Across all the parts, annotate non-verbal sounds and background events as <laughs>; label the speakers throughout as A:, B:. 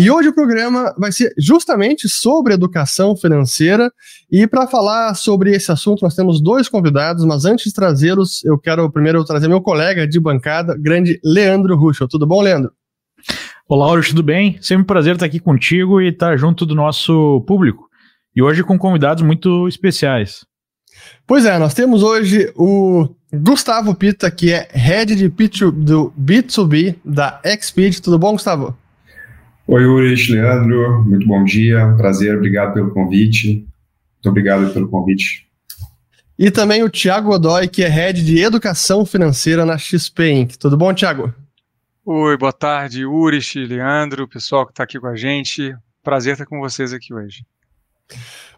A: E hoje o programa vai ser justamente sobre educação financeira. E para falar sobre esse assunto, nós temos dois convidados, mas antes de trazê-los, eu quero primeiro trazer meu colega de bancada, grande Leandro Ruschel. Tudo bom, Leandro?
B: Olá, Lauro, tudo bem? Sempre um prazer estar aqui contigo e estar junto do nosso público. E hoje com convidados muito especiais.
A: Pois é, nós temos hoje o Gustavo Pita, que é head de P2, do B2B da Xpeed. Tudo bom, Gustavo?
C: Oi, Ulrich, Leandro, muito bom dia, prazer, obrigado pelo convite. Muito obrigado pelo convite.
A: E também o Thiago Godoy, que é head de Educação Financeira na XP Inc. Tudo bom, Thiago?
D: Oi, boa tarde, Ulrich, Leandro, pessoal que está aqui com a gente. Prazer estar com vocês aqui hoje.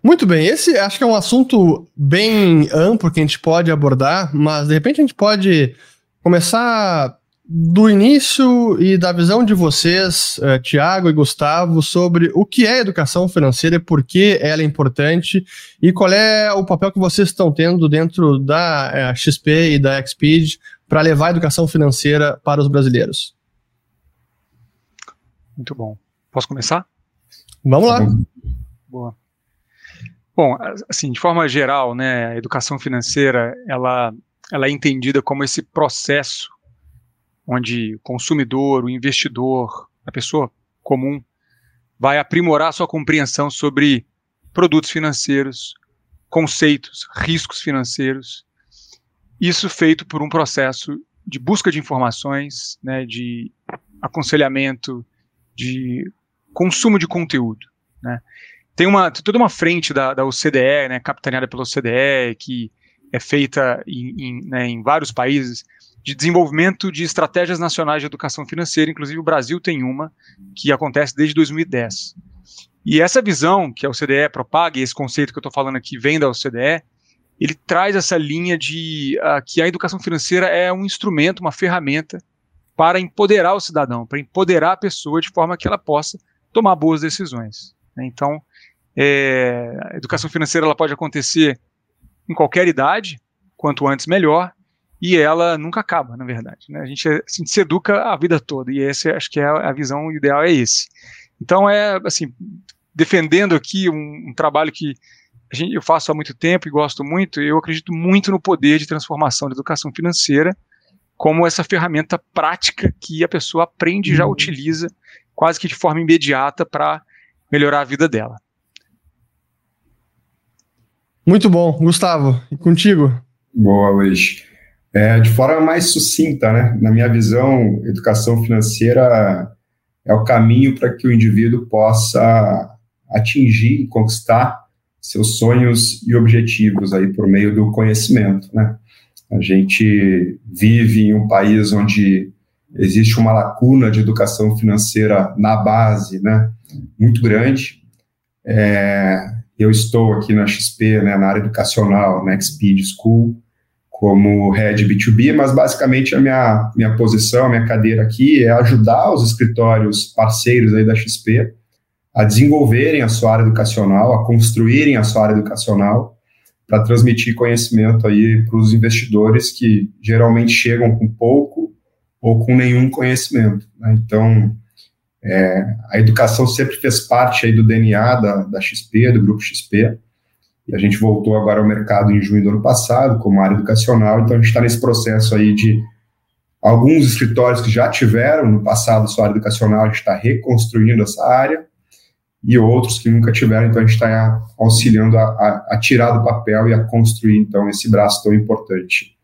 A: Muito bem, esse acho que é um assunto bem amplo que a gente pode abordar, mas de repente a gente pode começar do início e da visão de vocês, uh, Tiago e Gustavo, sobre o que é educação financeira e por que ela é importante e qual é o papel que vocês estão tendo dentro da uh, eh, XP e da Xpeed para levar a educação financeira para os brasileiros.
D: Muito bom. Posso começar?
A: Vamos lá.
D: Boa. Bom, assim, de forma geral, né, a educação financeira, ela, ela é entendida como esse processo onde o consumidor, o investidor, a pessoa comum, vai aprimorar sua compreensão sobre produtos financeiros, conceitos, riscos financeiros. Isso feito por um processo de busca de informações, né, de aconselhamento, de consumo de conteúdo. Né. Tem uma toda uma frente da, da OCDE, né, capitaneada pela OCDE, que é feita em, em, né, em vários países, de desenvolvimento de estratégias nacionais de educação financeira, inclusive o Brasil tem uma, que acontece desde 2010. E essa visão que a OCDE propaga, e esse conceito que eu estou falando aqui vem da OCDE, ele traz essa linha de uh, que a educação financeira é um instrumento, uma ferramenta para empoderar o cidadão, para empoderar a pessoa de forma que ela possa tomar boas decisões. Né? Então, é, a educação financeira ela pode acontecer em qualquer idade, quanto antes melhor, e ela nunca acaba, na verdade. Né? A, gente, a gente se educa a vida toda, e esse acho que é a visão ideal é esse. Então é assim, defendendo aqui um, um trabalho que gente, eu faço há muito tempo e gosto muito, eu acredito muito no poder de transformação da educação financeira como essa ferramenta prática que a pessoa aprende e já uhum. utiliza quase que de forma imediata para melhorar a vida dela.
A: Muito bom. Gustavo, e contigo?
C: Boa, Luiz. É, de forma mais sucinta, né? Na minha visão, educação financeira é o caminho para que o indivíduo possa atingir e conquistar seus sonhos e objetivos aí por meio do conhecimento, né? A gente vive em um país onde existe uma lacuna de educação financeira na base, né? Muito grande. É, eu estou aqui na XP, né, na área educacional, na Xpeed School, como head B2B, mas basicamente a minha, minha posição, a minha cadeira aqui é ajudar os escritórios parceiros aí da XP a desenvolverem a sua área educacional, a construírem a sua área educacional para transmitir conhecimento aí para os investidores que geralmente chegam com pouco ou com nenhum conhecimento. Né? Então, é, a educação sempre fez parte aí do DNA da, da XP, do Grupo XP, e a gente voltou agora ao mercado em junho do ano passado, como área educacional, então a gente está nesse processo aí de alguns escritórios que já tiveram no passado sua área educacional, a gente está reconstruindo essa área, e outros que nunca tiveram, então a gente está auxiliando a, a, a, tirar do papel e a construir, então, esse braço tão importante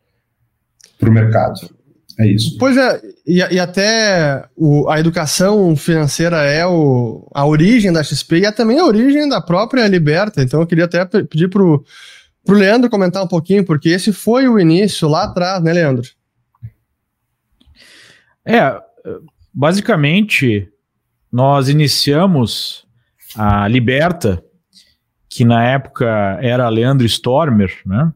C: para o mercado. É isso.
A: Pois é, e, e até o, a educação financeira é o, a origem da XP e é também a origem da própria Liberta. Então eu queria até pedir para o Leandro comentar um pouquinho, porque esse foi o início lá atrás, né, Leandro?
B: É, basicamente, nós iniciamos a Liberta, que na época era Leandro Stormer, né?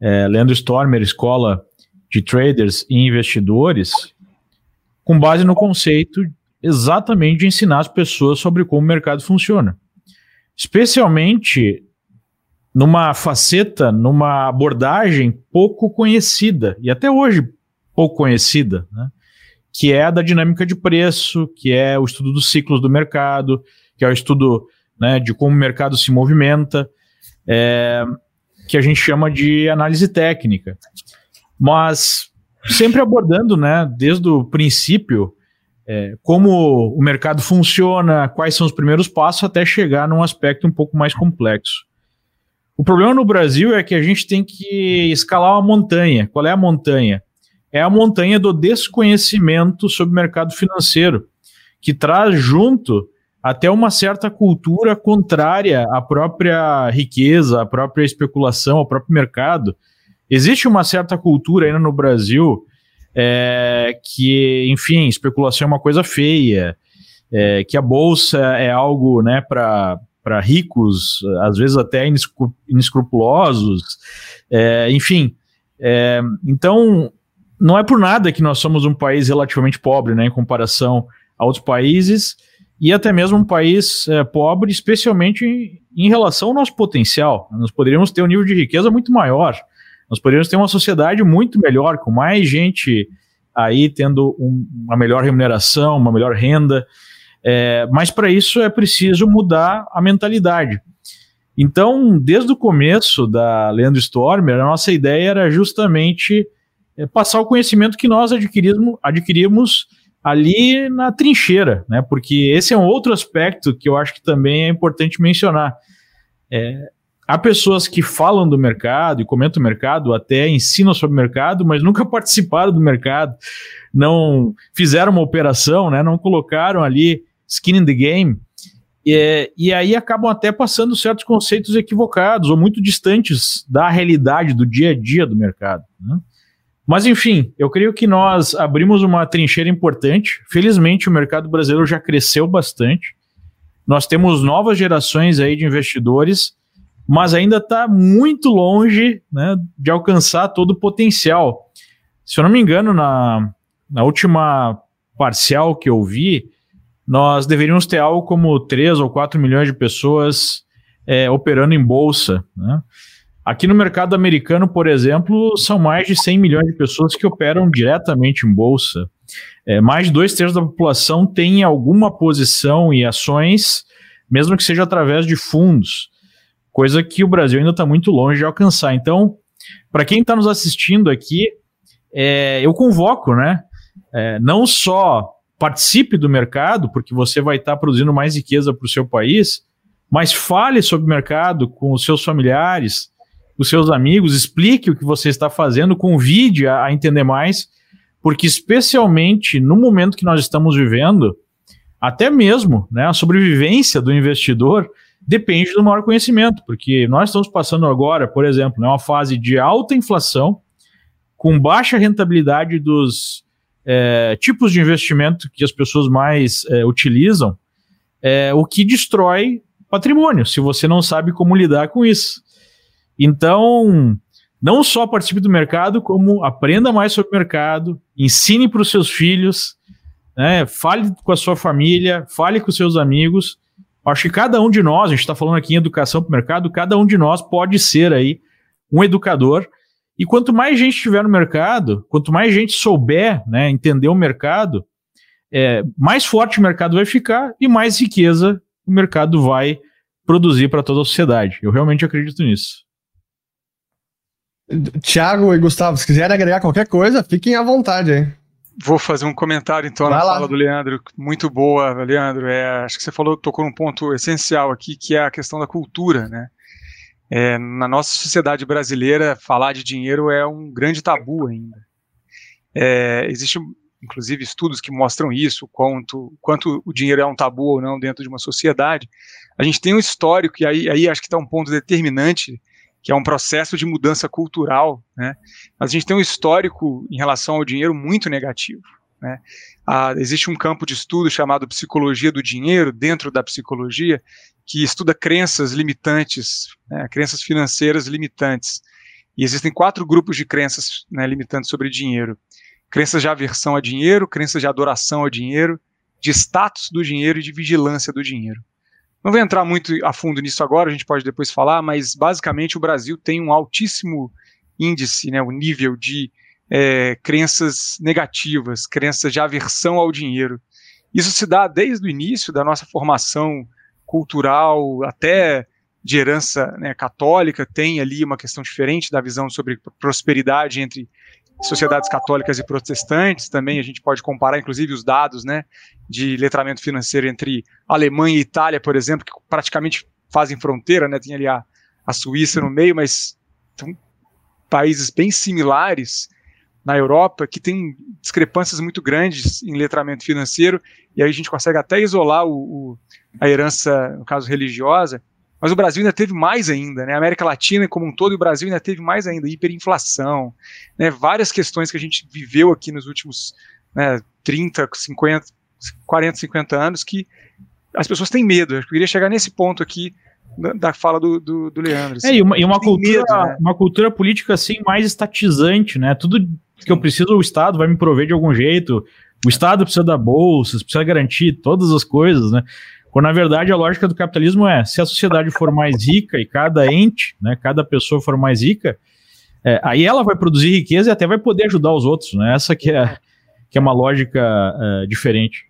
B: É, Leandro Stormer, escola de traders e investidores, com base no conceito exatamente de ensinar as pessoas sobre como o mercado funciona. Especialmente numa faceta, numa abordagem pouco conhecida, e até hoje pouco conhecida, né? que é da dinâmica de preço, que é o estudo dos ciclos do mercado, que é o estudo né, de como o mercado se movimenta, é, que a gente chama de análise técnica. Mas sempre abordando, né, desde o princípio, é, como o mercado funciona, quais são os primeiros passos até chegar num aspecto um pouco mais complexo. O problema no Brasil é que a gente tem que escalar uma montanha. Qual é a montanha? É a montanha do desconhecimento sobre o mercado financeiro, que traz junto até uma certa cultura contrária à própria riqueza, à própria especulação, ao próprio mercado. Existe uma certa cultura ainda no Brasil é, que, enfim, especulação é uma coisa feia, é, que a bolsa é algo né, para ricos, às vezes até inescrupulosos, é, enfim. É, então, não é por nada que nós somos um país relativamente pobre né, em comparação a outros países e até mesmo um país é, pobre, especialmente em, em, relação ao nosso potencial. Nós poderíamos ter um nível de riqueza muito maior. Nós poderíamos ter uma sociedade muito melhor, com mais gente aí tendo um, uma melhor remuneração, uma melhor renda. É, mas para isso é preciso mudar a mentalidade. Então, desde o começo da Leandro Stormer, a nossa ideia era justamente é, passar o conhecimento que nós adquirimos, adquirimos ali na trincheira, né? Porque esse é um outro aspecto que eu acho que também é importante mencionar. É, há pessoas que falam do mercado e comentam o mercado, até ensinam sobre o mercado, mas nunca <laughs> participaram do mercado, não fizeram uma operação, né? Não colocaram ali skin in the game. E, e aí acabam até passando certos conceitos equivocados ou muito distantes da realidade do dia a dia do mercado. Né? Mas enfim, eu creio que nós abrimos uma trincheira importante. Felizmente, o mercado brasileiro já cresceu bastante. Nós temos novas gerações aí de investidores, mas ainda está muito longe né, de alcançar todo o potencial. Se eu não me engano, na, na última parcial que eu vi, nós deveríamos ter algo como 3 ou 4 milhões de pessoas é, operando em bolsa. Né? Aqui no mercado americano, por exemplo, são mais de 100 milhões de pessoas que operam diretamente em bolsa. É, mais de dois terços da população tem alguma posição em ações, mesmo que seja através de fundos, coisa que o Brasil ainda está muito longe de alcançar. Então, para quem está nos assistindo aqui, é, eu convoco, né? É, não só participe do mercado, porque você vai estar tá produzindo mais riqueza para o seu país, mas fale sobre o mercado com os seus familiares, os seus amigos, explique o que você está fazendo, convide a, a entender mais, porque especialmente no momento que nós estamos vivendo, até mesmo né, a sobrevivência do investidor depende do maior conhecimento, porque nós estamos passando agora, por exemplo, né, uma fase de alta inflação, com baixa rentabilidade dos é, tipos de investimento que as pessoas mais é, utilizam, é, o que destrói patrimônio, se você não sabe como lidar com isso. Então, não só participe do mercado, como aprenda mais sobre o mercado, ensine para os seus filhos, né, fale com a sua família, fale com os seus amigos. Acho que cada um de nós, a gente está falando aqui em educação para o mercado, cada um de nós pode ser aí um educador. E quanto mais gente tiver no mercado, quanto mais gente souber né, entender o mercado, é, mais forte o mercado vai ficar e mais riqueza o mercado vai produzir para toda a sociedade. Eu realmente acredito nisso.
A: Tiago e Gustavo, se quiserem agregar qualquer coisa, fiquem à vontade aí.
D: Vou fazer um comentário então Vai na lá. fala do Leandro, muito boa, Leandro. É, acho que você falou, tocou num ponto essencial aqui, que é a questão da cultura, né? É, na nossa sociedade brasileira, falar de dinheiro é um grande tabu ainda. É, Existem, inclusive, estudos que mostram isso, quanto, quanto o dinheiro é um tabu ou não dentro de uma sociedade. A gente tem um histórico, e aí, aí acho que está um ponto determinante que é um processo de mudança cultural, né? Mas a gente tem um histórico em relação ao dinheiro muito negativo. Né? Ah, existe um campo de estudo chamado psicologia do dinheiro dentro da psicologia que estuda crenças limitantes, né, crenças financeiras limitantes. E existem quatro grupos de crenças né, limitantes sobre dinheiro: crenças de aversão a dinheiro, crenças de adoração ao dinheiro, de status do dinheiro e de vigilância do dinheiro. Não vou entrar muito a fundo nisso agora, a gente pode depois falar, mas basicamente o Brasil tem um altíssimo índice, né, o nível de é, crenças negativas, crenças de aversão ao dinheiro. Isso se dá desde o início da nossa formação cultural, até de herança né, católica, tem ali uma questão diferente da visão sobre prosperidade entre sociedades católicas e protestantes. Também a gente pode comparar, inclusive, os dados né, de letramento financeiro entre Alemanha e Itália, por exemplo, que praticamente fazem fronteira, né, tem ali a, a Suíça no meio, mas são países bem similares na Europa que tem discrepâncias muito grandes em letramento financeiro, e aí a gente consegue até isolar o, o, a herança, no caso religiosa, mas o Brasil ainda teve mais ainda, né? A América Latina como um todo e o Brasil ainda teve mais ainda, hiperinflação, né? Várias questões que a gente viveu aqui nos últimos né, 30, 50, 40, 50 anos que as pessoas têm medo. Eu queria chegar nesse ponto aqui da fala do, do, do Leandro.
B: Assim. É, e uma, e uma cultura, medo, né? uma cultura política assim mais estatizante, né? Tudo que eu preciso, o Estado vai me prover de algum jeito. O Estado precisa dar bolsas, precisa garantir todas as coisas, né? Quando na verdade a lógica do capitalismo é se a sociedade for mais rica e cada ente, né, cada pessoa for mais rica, é, aí ela vai produzir riqueza e até vai poder ajudar os outros, né? Essa que é, que é uma lógica é, diferente.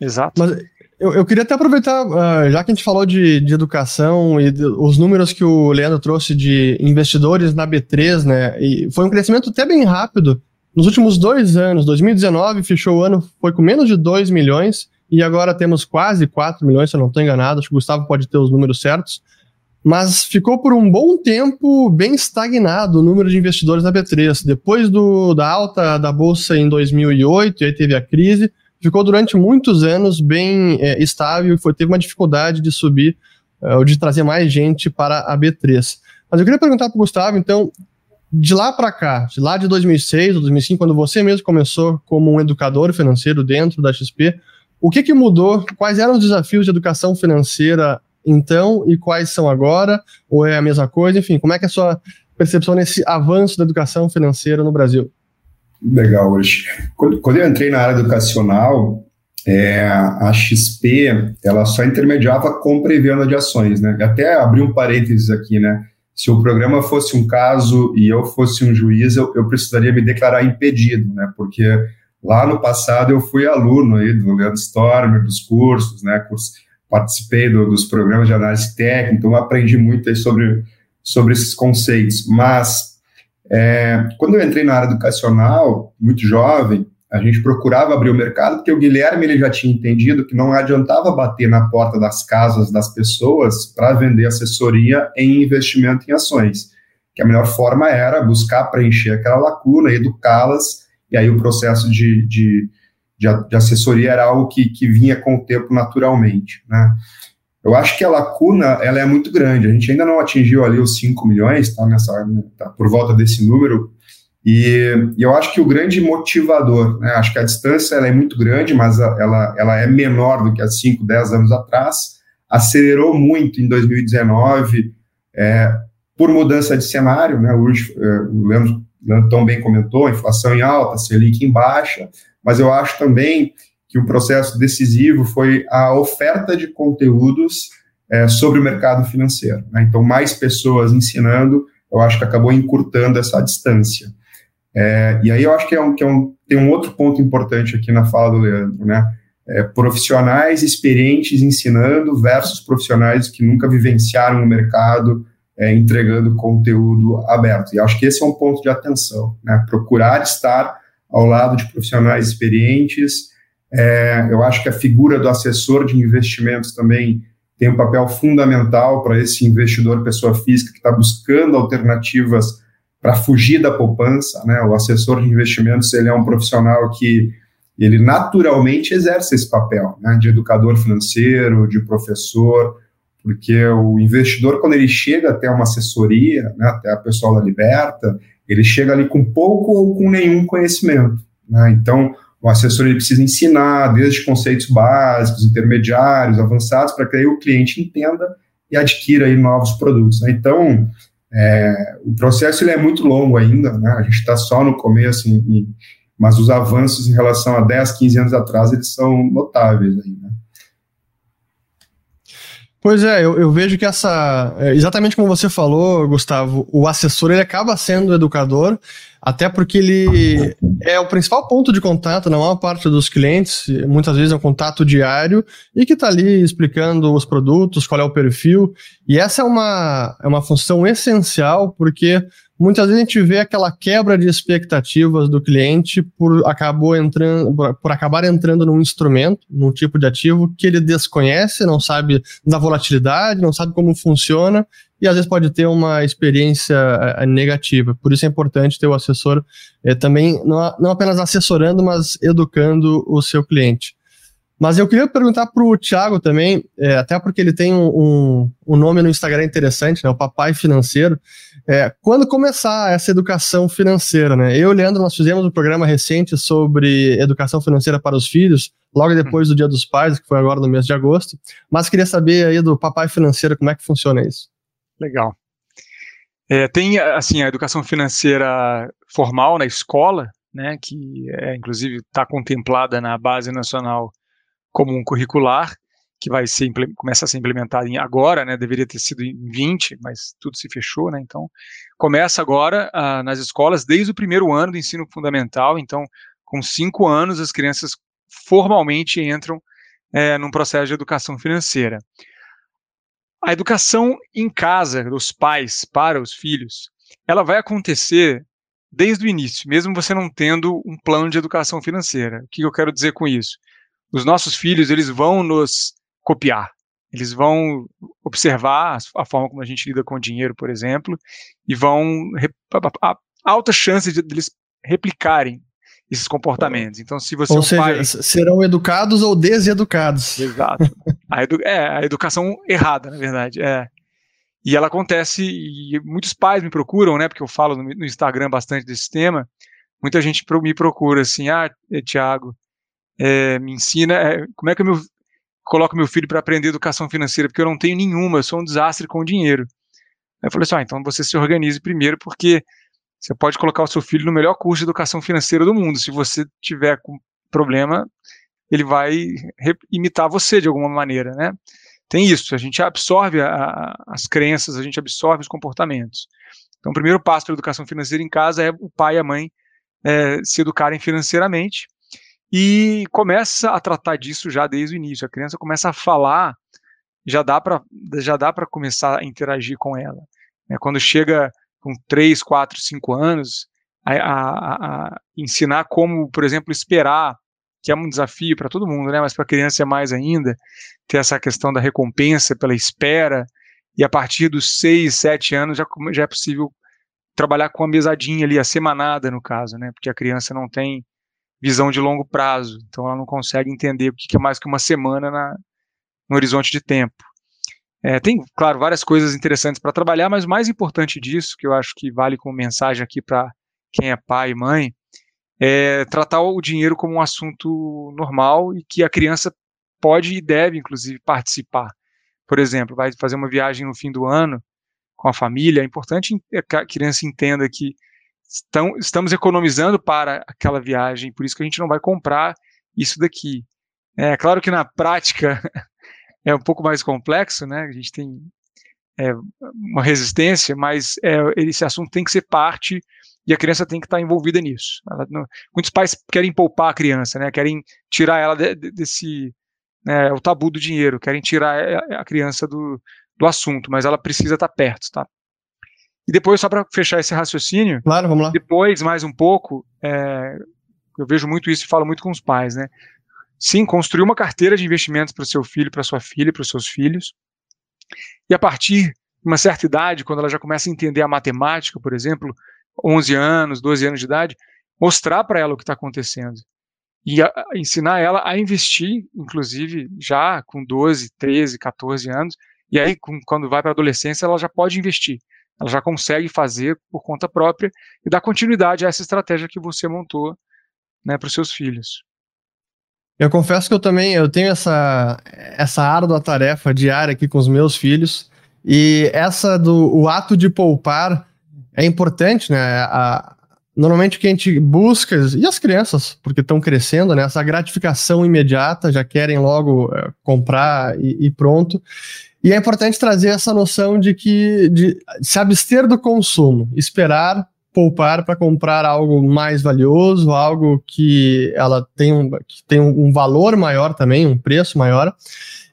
A: Exato. Mas eu, eu queria até aproveitar, uh, já que a gente falou de, de educação e de, os números que o Leandro trouxe de investidores na B3, né? E foi um crescimento até bem rápido. Nos últimos dois anos, 2019 fechou o ano, foi com menos de 2 milhões, e agora temos quase 4 milhões, se eu não estou enganado, acho que o Gustavo pode ter os números certos, mas ficou por um bom tempo bem estagnado o número de investidores na B3. Depois do, da alta da bolsa em 2008, e aí teve a crise, ficou durante muitos anos bem é, estável e foi, teve uma dificuldade de subir é, ou de trazer mais gente para a B3. Mas eu queria perguntar para o Gustavo, então, de lá para cá, de lá de 2006 ou 2005, quando você mesmo começou como um educador financeiro dentro da XP, o que, que mudou? Quais eram os desafios de educação financeira então e quais são agora? Ou é a mesma coisa? Enfim, como é que é a sua percepção nesse avanço da educação financeira no Brasil?
C: Legal, hoje. Quando, eu entrei na área educacional, é, a XP ela só intermediava compra e venda de ações, né? Até abri um parênteses aqui, né? Se o programa fosse um caso e eu fosse um juiz, eu, eu precisaria me declarar impedido, né? Porque Lá no passado eu fui aluno aí do Leandro Stormer, dos cursos, né, participei do, dos programas de análise técnica, então aprendi muito sobre, sobre esses conceitos. Mas é, quando eu entrei na área educacional, muito jovem, a gente procurava abrir o mercado, porque o Guilherme ele já tinha entendido que não adiantava bater na porta das casas das pessoas para vender assessoria em investimento em ações. Que a melhor forma era buscar preencher aquela lacuna, educá-las e aí o processo de, de, de, de assessoria era algo que, que vinha com o tempo naturalmente, né? Eu acho que a lacuna ela é muito grande. A gente ainda não atingiu ali os 5 milhões, tá, nessa, tá por volta desse número. E, e, eu acho que o grande motivador, né, acho que a distância ela é muito grande, mas a, ela, ela é menor do que há 5, 10 anos atrás. Acelerou muito em 2019 é, por mudança de cenário. Né, o, é, o Leandro tão bem comentou, inflação em alta, Selic em baixa, mas eu acho também que o processo decisivo foi a oferta de conteúdos é, sobre o mercado financeiro. Né? Então, mais pessoas ensinando, eu acho que acabou encurtando essa distância. É, e aí eu acho que, é um, que é um, tem um outro ponto importante aqui na fala do Leandro, né? É, profissionais experientes ensinando versus profissionais que nunca vivenciaram o mercado, é, entregando conteúdo aberto. E acho que esse é um ponto de atenção, né? Procurar estar ao lado de profissionais experientes. É, eu acho que a figura do assessor de investimentos também tem um papel fundamental para esse investidor pessoa física que está buscando alternativas para fugir da poupança, né? O assessor de investimentos ele é um profissional que ele naturalmente exerce esse papel, né? De educador financeiro, de professor, porque o investidor, quando ele chega até uma assessoria, né, até a pessoal da Liberta, ele chega ali com pouco ou com nenhum conhecimento. Né? Então, o assessor ele precisa ensinar desde conceitos básicos, intermediários, avançados, para que aí o cliente entenda e adquira aí novos produtos. Né? Então, é, o processo ele é muito longo ainda, né? a gente está só no começo, em, em, mas os avanços em relação a 10, 15 anos atrás, eles são notáveis. Né?
A: Pois é, eu, eu, vejo que essa. É, exatamente como você falou, Gustavo, o assessor ele acaba sendo educador, até porque ele é o principal ponto de contato na maior parte dos clientes, muitas vezes é um contato diário, e que está ali explicando os produtos, qual é o perfil. E essa é uma, é uma função essencial, porque muitas vezes a gente vê aquela quebra de expectativas do cliente por, acabou entrando, por, acabar entrando num instrumento, num tipo de ativo que ele desconhece, não sabe da volatilidade, não sabe como funciona e às vezes pode ter uma experiência eh, negativa. Por isso é importante ter o assessor é, também, não, não apenas assessorando, mas educando o seu cliente. Mas eu queria perguntar para o Thiago também, é, até porque ele tem um, um, um, nome no Instagram interessante, né, o Papai Financeiro. É, quando começar essa educação financeira, né? Eu e o Leandro, nós fizemos um programa recente sobre educação financeira para os filhos, logo depois do Dia dos Pais, que foi agora no mês de agosto. Mas queria saber aí do Papai Financeiro, como é que funciona isso?
D: Legal. É, tem, assim, a educação financeira formal na escola, né, que é, inclusive está contemplada na Base Nacional como um curricular que vai ser começa a ser implementado em agora, né? Deveria ter sido em 20, mas tudo se fechou, né? Então começa agora ah, nas escolas desde o primeiro ano do ensino fundamental. Então, com cinco anos, as crianças formalmente entram é, num processo de educação financeira. A educação em casa dos pais para os filhos, ela vai acontecer desde o início, mesmo você não tendo um plano de educação financeira. O que eu quero dizer com isso? Os nossos filhos eles vão nos copiar. Eles vão observar a forma como a gente lida com o dinheiro, por exemplo, e vão a alta chance de eles replicarem esses comportamentos. Então, se você
A: ou é um seja, pai... serão educados ou deseducados.
D: Exato. A edu... É a educação errada, na verdade. É. E ela acontece e muitos pais me procuram, né? Porque eu falo no Instagram bastante desse tema. Muita gente me procura assim, ah, Tiago, é, me ensina é, como é que eu coloco meu filho para aprender educação financeira, porque eu não tenho nenhuma, eu sou um desastre com o dinheiro. Aí eu falei assim, ah, então você se organize primeiro, porque você pode colocar o seu filho no melhor curso de educação financeira do mundo. Se você tiver com problema, ele vai imitar você de alguma maneira, né? Tem isso, a gente absorve a, a, as crenças, a gente absorve os comportamentos. Então, o primeiro passo para a educação financeira em casa é o pai e a mãe é, se educarem financeiramente e começa a tratar disso já desde o início. A criança começa a falar, já dá para já dá para começar a interagir com ela. Né? Quando chega com 3, 4, 5 anos, a, a, a, ensinar como, por exemplo, esperar, que é um desafio para todo mundo, né? mas para a criança é mais ainda, ter essa questão da recompensa pela espera, e a partir dos 6, 7 anos já, já é possível trabalhar com a mesadinha ali, a semanada no caso, né? porque a criança não tem visão de longo prazo. Então ela não consegue entender o que é mais que uma semana na, no horizonte de tempo. É, tem, claro, várias coisas interessantes para trabalhar, mas o mais importante disso, que eu acho que vale como mensagem aqui para quem é pai e mãe, é tratar o dinheiro como um assunto normal e que a criança pode e deve, inclusive, participar. Por exemplo, vai fazer uma viagem no fim do ano com a família, é importante que a criança entenda que estão, estamos economizando para aquela viagem, por isso que a gente não vai comprar isso daqui. É claro que na prática <laughs> é um pouco mais complexo, né? A gente tem é, uma resistência, mas é, esse assunto tem que ser parte e a criança tem que estar envolvida nisso. Ela, não, muitos pais querem poupar a criança, né? Querem tirar ela de, de, desse né, o tabu do dinheiro, querem tirar a, criança do, do assunto, mas ela precisa estar perto, tá? E depois, só para fechar esse raciocínio,
A: claro, vamos lá.
D: depois, mais um pouco, é, eu vejo muito isso e falo muito com os pais, né? Sim, construir uma carteira de investimentos para o seu filho, para sua filha, para os seus filhos. E a partir de uma certa idade, quando ela já começa a entender a matemática, por exemplo, 11 anos, 12 anos de idade, mostrar para ela o que está acontecendo. E a, ensinar ela a investir, inclusive já com 12, 13, 14 anos. E aí, com, quando vai para a adolescência, ela já pode investir ela já consegue fazer por conta própria e dar continuidade a essa estratégia que você montou né, para os seus filhos.
A: Eu confesso que eu também eu tenho essa, essa árdua tarefa diária aqui com os meus filhos e essa do o ato de poupar é importante, né? A, normalmente o que a gente busca, e as crianças, porque estão crescendo, né? Essa gratificação imediata, já querem logo é, comprar e, e pronto. E é importante trazer essa noção de que de se abster do consumo, esperar poupar para comprar algo mais valioso, algo que ela tem um, que tem um valor maior também, um preço maior.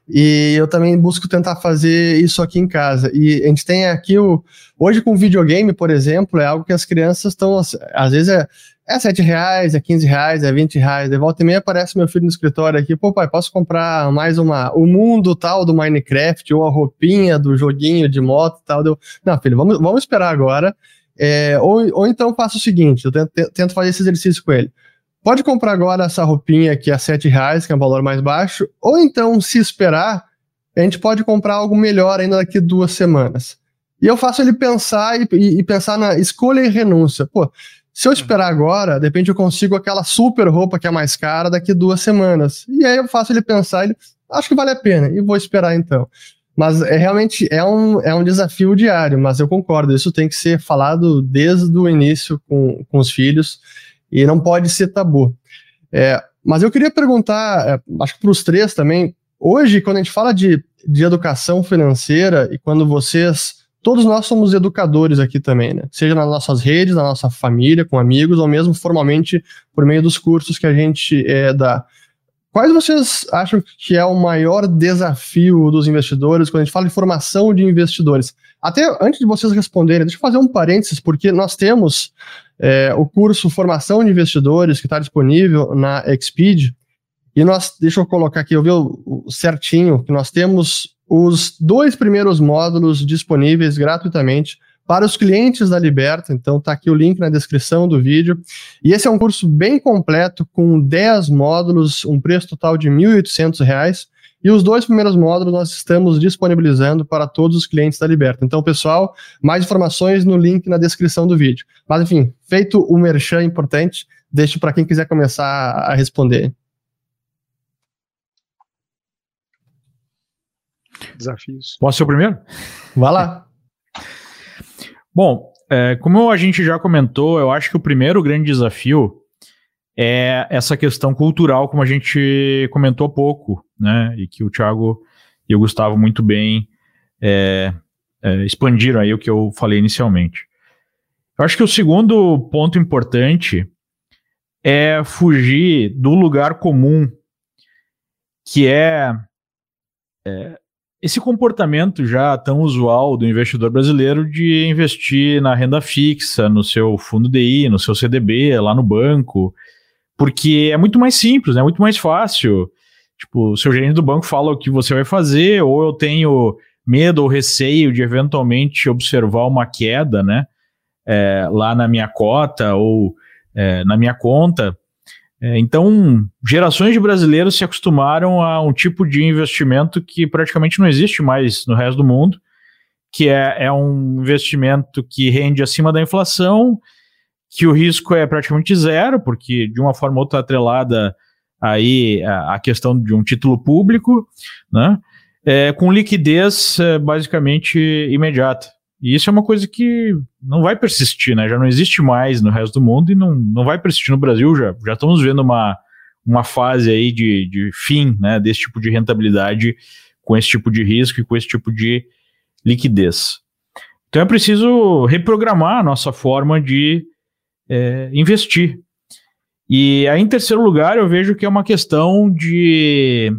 A: E eu também busco tentar fazer isso aqui em casa. E a gente tem aqui o. Hoje, com videogame, por exemplo, é algo que as crianças estão. Às vezes é, é 7 reais, é 15 reais, é 20 reais. De volta e meia aparece meu filho no escritório aqui. Pô, pai, posso comprar mais uma. O mundo tal do Minecraft, ou a roupinha do joguinho de moto tal. Deu, não, filho, vamos, vamos esperar agora. É, ou, ou então faço o seguinte: eu tento, tento fazer esse exercício com ele pode comprar agora essa roupinha aqui a 7 reais, que é um valor mais baixo, ou então, se esperar, a gente pode comprar algo melhor ainda daqui duas semanas. E eu faço ele pensar e, e, e pensar na escolha e renúncia. Pô, se eu esperar agora, de repente eu consigo aquela super roupa que é mais cara daqui duas semanas. E aí eu faço ele pensar, ele, acho que vale a pena, e vou esperar então. Mas é realmente é um, é um desafio diário, mas eu concordo, isso tem que ser falado desde o início com, com os filhos e não pode ser tabu. É, mas eu queria perguntar, é, acho que para os três também, hoje, quando a gente fala de, de educação financeira e quando vocês, todos nós somos educadores aqui também, né? Seja nas nossas redes, na nossa família, com amigos, ou mesmo formalmente por meio dos cursos que a gente é, dá. Quais vocês acham que é o maior desafio dos investidores quando a gente fala de formação de investidores? Até antes de vocês responderem, deixa eu fazer um parênteses, porque nós temos é, o curso Formação de Investidores, que está disponível na Expeed. E nós, deixa eu colocar aqui, eu vi certinho, que nós temos os dois primeiros módulos disponíveis gratuitamente para os clientes da Liberta, então está aqui o link na descrição do vídeo. E esse é um curso bem completo, com 10 módulos, um preço total de R$ 1.800. E os dois primeiros módulos nós estamos disponibilizando para todos os clientes da Liberta. Então, pessoal, mais informações no link na descrição do vídeo. Mas, enfim, feito o merchan importante, deixo para quem quiser começar a responder.
D: Desafios.
B: Posso ser o primeiro?
A: Vai lá.
B: Bom, é, como a gente já comentou, eu acho que o primeiro grande desafio é essa questão cultural, como a gente comentou há pouco, né? E que o Thiago e o Gustavo muito bem é, é, expandiram aí o que eu falei inicialmente. Eu acho que o segundo ponto importante é fugir do lugar comum, que é, é esse comportamento já tão usual do investidor brasileiro de investir na renda fixa, no seu fundo DI, no seu CDB, lá no banco, porque é muito mais simples, é né? muito mais fácil. Tipo, o seu gerente do banco fala o que você vai fazer, ou eu tenho medo ou receio de eventualmente observar uma queda, né? É, lá na minha cota ou é, na minha conta. É, então, gerações de brasileiros se acostumaram a um tipo de investimento que praticamente não existe mais no resto do mundo, que é, é um investimento que rende acima da inflação que o risco é praticamente zero, porque de uma forma ou outra atrelada aí a, a questão de um título público, né? É, com liquidez é, basicamente imediata. E isso é uma coisa que não vai persistir, né? Já não existe mais no resto do mundo e não, não vai persistir no Brasil. Já, já estamos vendo uma, uma fase aí de, de fim né, desse tipo de rentabilidade com esse tipo de risco e com esse tipo de liquidez. Então é preciso reprogramar a nossa forma de é, investir. E aí, em terceiro lugar, eu vejo que é uma questão de,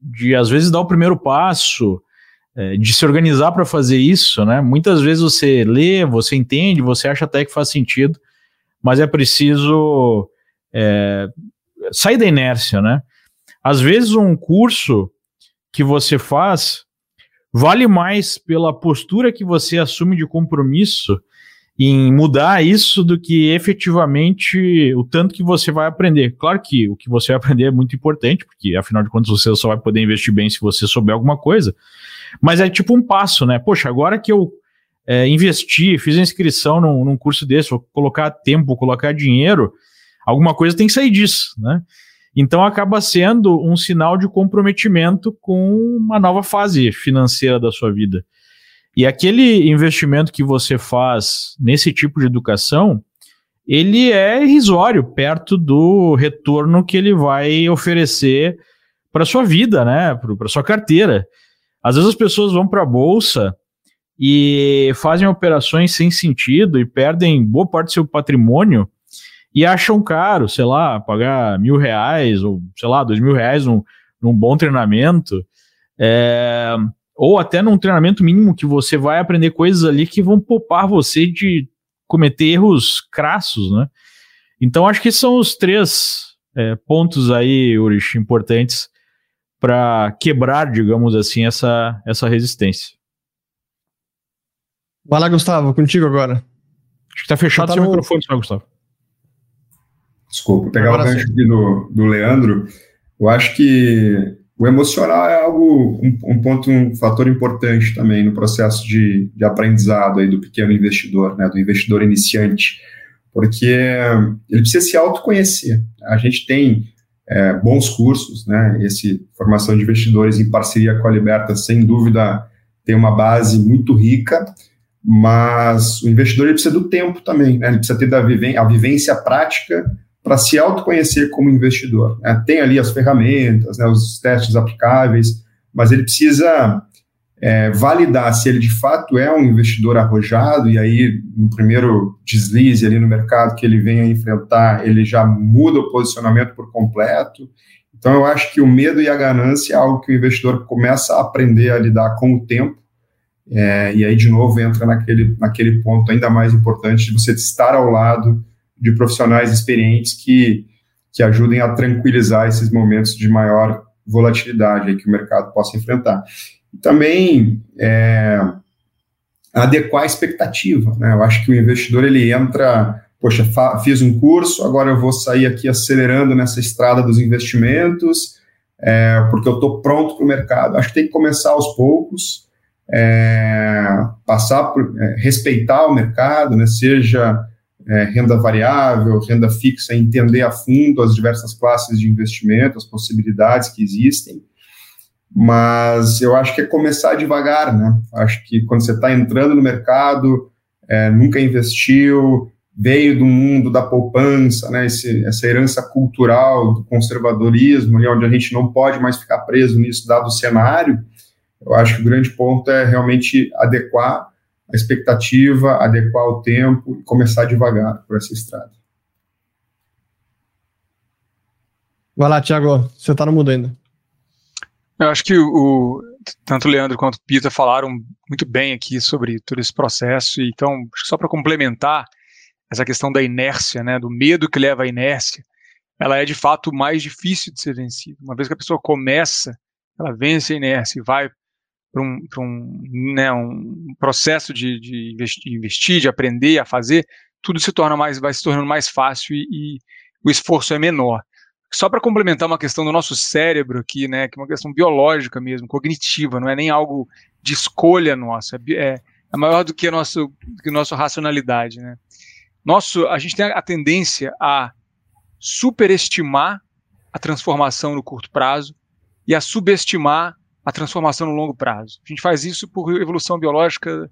B: de às vezes, dar o primeiro passo, de se organizar para fazer isso, né? Muitas vezes você lê, você entende, você acha até que faz sentido, mas é preciso é, sair da inércia, né? Às vezes, um curso que você faz vale mais pela postura que você assume de compromisso em mudar isso do que efetivamente o tanto que você vai aprender. Claro que o que você vai aprender é muito importante, porque afinal de contas você só vai poder investir bem se você souber alguma coisa. Mas é tipo um passo, né? Poxa, agora que eu é, investi, fiz a inscrição num, num curso desse, vou colocar tempo, vou colocar dinheiro, alguma coisa tem que sair disso, né? Então acaba sendo um sinal de comprometimento com uma nova fase financeira da sua vida. E aquele investimento que você faz nesse tipo de educação, ele é irrisório perto do retorno que ele vai oferecer para sua vida, né, para sua carteira. Às vezes as pessoas vão para a bolsa e fazem operações sem sentido e perdem boa parte do seu patrimônio e acham caro, sei lá, pagar mil reais ou, sei lá, dois mil reais num, num bom treinamento. É, ou até num treinamento mínimo que você vai aprender coisas ali que vão poupar você de cometer erros crassos, né? Então acho que são os três é, pontos aí, Urich, importantes para quebrar, digamos assim, essa, essa resistência.
A: Vai lá, Gustavo, contigo agora.
B: Acho que tá fechado tá seu no... microfone, só, Gustavo.
C: Desculpa, pegar agora o gancho aqui do, do Leandro. Eu acho que o emocional é algo, um, um, ponto, um fator importante também no processo de, de aprendizado aí do pequeno investidor, né, do investidor iniciante, porque ele precisa se autoconhecer. A gente tem é, bons cursos, né, esse formação de investidores em parceria com a Liberta, sem dúvida, tem uma base muito rica, mas o investidor ele precisa do tempo também, né, ele precisa ter da a vivência prática para se autoconhecer como investidor. Né? Tem ali as ferramentas, né, os testes aplicáveis, mas ele precisa é, validar se ele de fato é um investidor arrojado, e aí, no primeiro deslize ali no mercado que ele venha enfrentar, ele já muda o posicionamento por completo. Então, eu acho que o medo e a ganância é algo que o investidor começa a aprender a lidar com o tempo, é, e aí, de novo, entra naquele, naquele ponto ainda mais importante de você estar ao lado de profissionais experientes que, que ajudem a tranquilizar esses momentos de maior volatilidade que o mercado possa enfrentar. Também é, adequar a expectativa. Né? Eu acho que o investidor ele entra, poxa, fiz um curso, agora eu vou sair aqui acelerando nessa estrada dos investimentos, é, porque eu estou pronto para o mercado. Acho que tem que começar aos poucos, é, passar por, é, respeitar o mercado, né? seja é, renda variável, renda fixa, entender a fundo as diversas classes de investimento, as possibilidades que existem. Mas eu acho que é começar devagar, né? Acho que quando você está entrando no mercado, é, nunca investiu, veio do mundo da poupança, né? Esse, essa herança cultural do conservadorismo, onde a gente não pode mais ficar preso nisso, dado o cenário. Eu acho que o grande ponto é realmente adequar a expectativa, adequar o tempo e começar devagar por essa estrada.
A: Vai lá, Thiago, você está no mundo ainda.
D: Eu acho que o, tanto o Leandro quanto o Pita falaram muito bem aqui sobre todo esse processo, então, só para complementar essa questão da inércia, né, do medo que leva à inércia, ela é de fato mais difícil de ser vencida. Uma vez que a pessoa começa, ela vence a inércia e vai para um, um, né, um processo de, de, investir, de aprender a fazer, tudo se torna mais, vai se tornando mais fácil e, e o esforço é menor. Só para complementar uma questão do nosso cérebro aqui, né, que é uma questão biológica mesmo, cognitiva, não é nem algo de escolha nossa, é, é maior do que a que a nossa racionalidade, né. Nosso, a gente tem a tendência a superestimar a transformação no curto prazo e a subestimar a transformação no longo prazo. A gente faz isso por evolução biológica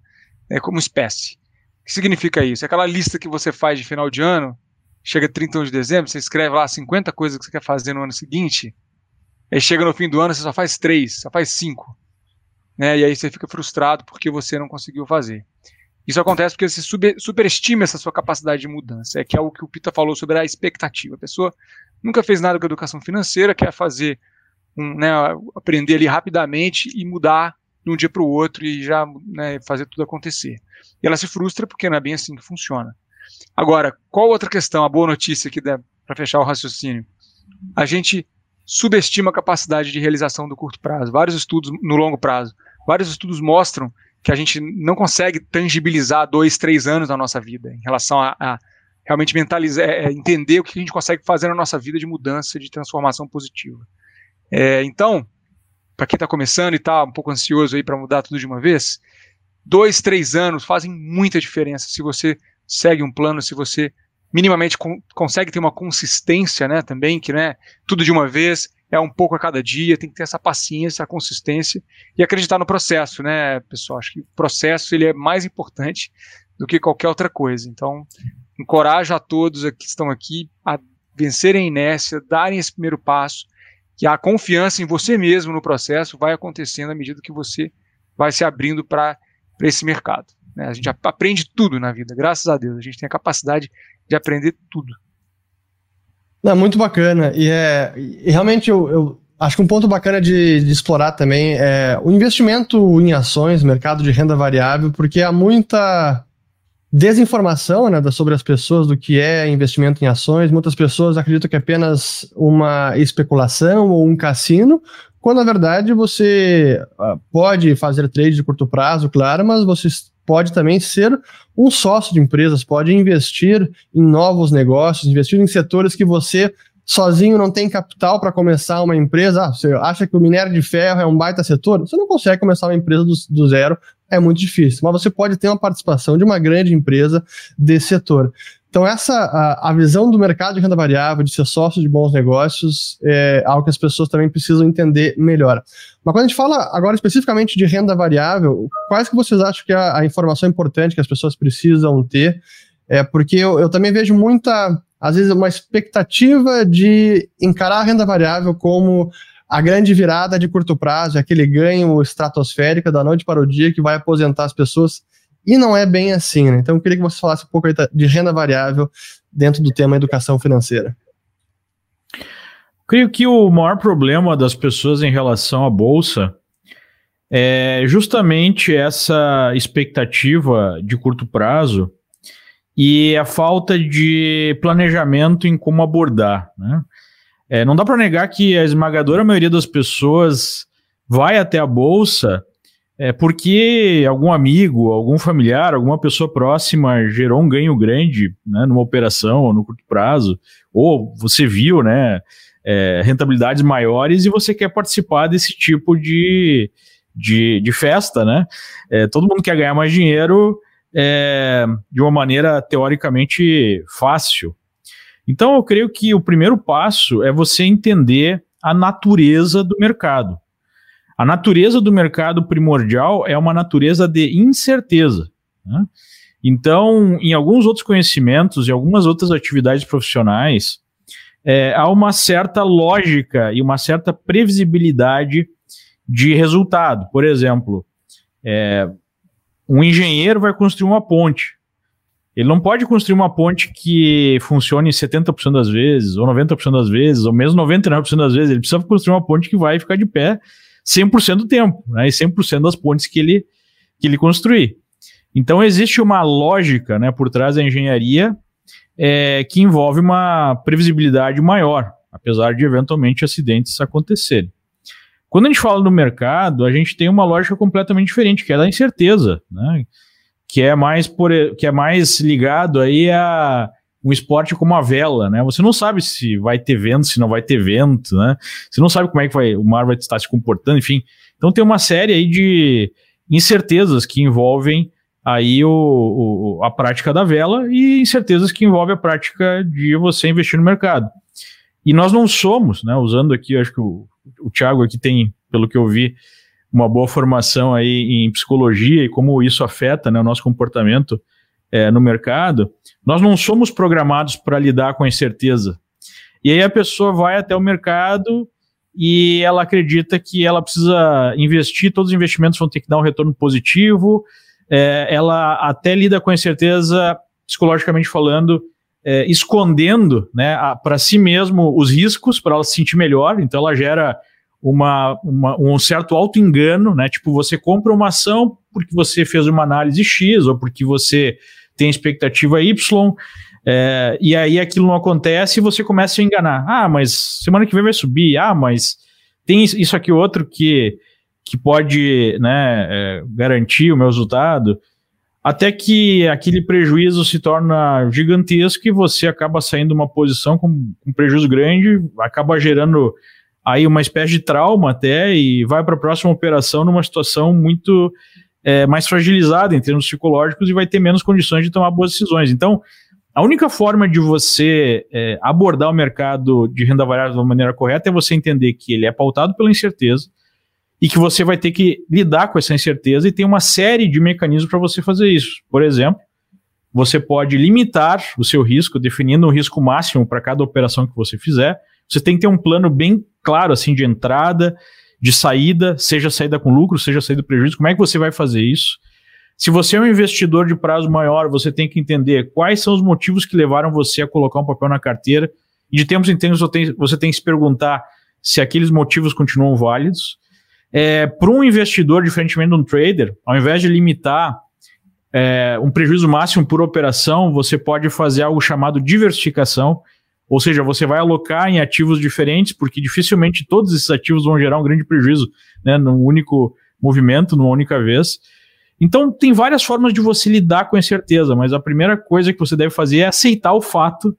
D: é, como espécie. O que significa isso? É aquela lista que você faz de final de ano, chega 31 de dezembro, você escreve lá 50 coisas que você quer fazer no ano seguinte, aí chega no fim do ano, você só faz três, só faz cinco. Né? E aí você fica frustrado porque você não conseguiu fazer. Isso acontece porque você superestima essa sua capacidade de mudança. É que é o que o Pita falou sobre a expectativa. A pessoa nunca fez nada com educação financeira, quer fazer um, né, aprender ali rapidamente e mudar de um dia para o outro e já né, fazer tudo acontecer. E ela se frustra porque não é bem assim que funciona. Agora, qual outra questão, a boa notícia aqui para fechar o raciocínio? A gente subestima a capacidade de realização do curto prazo. Vários estudos no longo prazo. Vários estudos mostram que a gente não consegue tangibilizar dois, três anos na nossa vida em relação a, a realmente mentalizar, é, é entender o que a gente consegue fazer na nossa vida de mudança, de transformação positiva. É, então, para quem está começando e está um pouco ansioso aí para mudar tudo de uma vez, dois, três anos fazem muita diferença se você segue um plano, se você minimamente consegue ter uma consistência, né, também, que né, tudo de uma vez, é um pouco a cada dia, tem que ter essa paciência, a consistência e acreditar no processo, né, pessoal? Acho que o processo ele é mais importante do que qualquer outra coisa. Então, encorajo a todos que estão aqui a vencerem a inércia, darem esse primeiro passo que a confiança em você mesmo no processo vai acontecendo à medida que você vai se abrindo para esse mercado. Né? A gente aprende tudo na vida, graças a Deus. A gente tem a capacidade de aprender tudo.
A: Não, muito bacana. E, é, e realmente eu, eu, acho que um ponto bacana de, de, explorar também é o investimento em ações, mercado de renda variável, porque há muita desinformação né, sobre as pessoas do que é investimento em ações. Muitas pessoas acreditam que é apenas uma especulação ou um cassino, quando na verdade você ah, pode fazer trade de curto prazo, claro, mas você pode também ser um sócio de empresas, pode investir em novos negócios, investir em setores que você sozinho não tem capital para começar uma empresa. Ah, você acha que o minério de ferro é um baita setor? Você não consegue começar uma empresa do, do zero, é muito difícil. Mas você pode ter uma participação de uma grande empresa desse setor. Então, essa a, a, visão do mercado de renda variável, de ser sócio de bons negócios, é algo que as pessoas também precisam entender melhor. Mas quando a gente fala agora especificamente de renda variável, quais que vocês acham que é a, a informação importante que as pessoas precisam ter? É porque eu, eu também vejo muita, às vezes, uma expectativa de encarar a renda variável como a grande virada de curto prazo, aquele ganho estratosférico da noite para o dia que vai aposentar as pessoas. E não é bem assim, né? Então eu queria que você falasse um pouco de renda variável dentro do tema educação financeira.
B: Creio que o maior problema das pessoas em relação à bolsa é justamente essa expectativa de curto prazo e a falta de planejamento em como abordar. Né? É, não dá para negar que a esmagadora maioria das pessoas vai até a bolsa é porque algum amigo, algum familiar, alguma pessoa próxima gerou um ganho grande né, numa operação ou no curto prazo, ou você viu né, é, rentabilidades maiores e você quer participar desse tipo de, de, de festa. Né? É, todo mundo quer ganhar mais dinheiro é, de uma maneira teoricamente fácil. Então eu creio que o primeiro passo é você entender a natureza do mercado. A natureza do mercado primordial é uma natureza de incerteza. Né? Então, em alguns outros conhecimentos e algumas outras atividades profissionais, é, há uma certa lógica e uma certa previsibilidade de resultado. Por exemplo, é, um engenheiro vai construir uma ponte. Ele não pode construir uma ponte que funcione 70% das vezes, ou 90% das vezes, ou mesmo 99% das vezes. Ele precisa construir uma ponte que vai ficar de pé 100% do tempo, né? E 100% das pontes que ele, que ele construir. Então existe uma lógica né, por trás da engenharia é, que envolve uma previsibilidade maior, apesar de eventualmente acidentes acontecerem. Quando a gente fala no mercado, a gente tem uma lógica completamente diferente, que é da incerteza, né? Que é mais por, que é mais ligado aí a um esporte como a vela, né? Você não sabe se vai ter vento, se não vai ter vento, né? Você não sabe como é que vai, o mar vai estar se comportando, enfim. Então tem uma série aí de incertezas que envolvem aí o, o, a prática da vela e incertezas que envolvem a prática de você investir no mercado. E nós não somos, né? Usando aqui, acho que o, o Thiago aqui tem, pelo que eu vi, uma boa formação aí em psicologia e como isso afeta né, o nosso comportamento é, no mercado, nós não somos programados para lidar com a incerteza. E aí a pessoa vai até o mercado e ela acredita que ela precisa investir, todos os investimentos vão ter que dar um retorno positivo, é, ela até lida com a incerteza, psicologicamente falando, é, escondendo né, para si mesmo os riscos, para ela se sentir melhor, então ela gera uma, uma, um certo auto-engano, né? Tipo, você compra uma ação porque você fez uma análise X ou porque você tem expectativa Y, é, e aí aquilo não acontece e você começa a enganar. Ah, mas semana que vem vai subir. Ah, mas tem isso aqui outro que, que pode né, é, garantir o meu resultado. Até que aquele prejuízo se torna gigantesco e você acaba saindo de uma posição com, com prejuízo grande, acaba gerando aí uma espécie de trauma até e vai para a próxima operação numa situação muito é, mais fragilizada em termos psicológicos e vai ter menos condições de tomar boas decisões. Então, a única forma de você é, abordar o mercado de renda variável de uma maneira correta é você entender que ele é pautado pela incerteza e que você vai ter que lidar com essa incerteza e tem uma série de mecanismos para você fazer isso. Por exemplo, você pode limitar o seu risco, definindo um risco máximo para cada operação que você fizer. Você tem que ter um plano bem claro assim de entrada, de saída, seja saída com lucro, seja saída com prejuízo. Como é que você vai fazer isso? Se você é um investidor de prazo maior, você tem que entender quais são os motivos que levaram você a colocar um papel na carteira. E de tempos em tempos você tem, que se perguntar se aqueles motivos continuam válidos. É, Para um investidor, diferentemente de um trader, ao invés de limitar é, um prejuízo máximo por operação, você pode fazer algo chamado diversificação, ou seja, você vai alocar em ativos diferentes, porque dificilmente todos esses ativos vão gerar um grande prejuízo né, num único movimento, numa única vez. Então, tem várias formas de você lidar com a incerteza, mas a primeira coisa que você deve fazer é aceitar o fato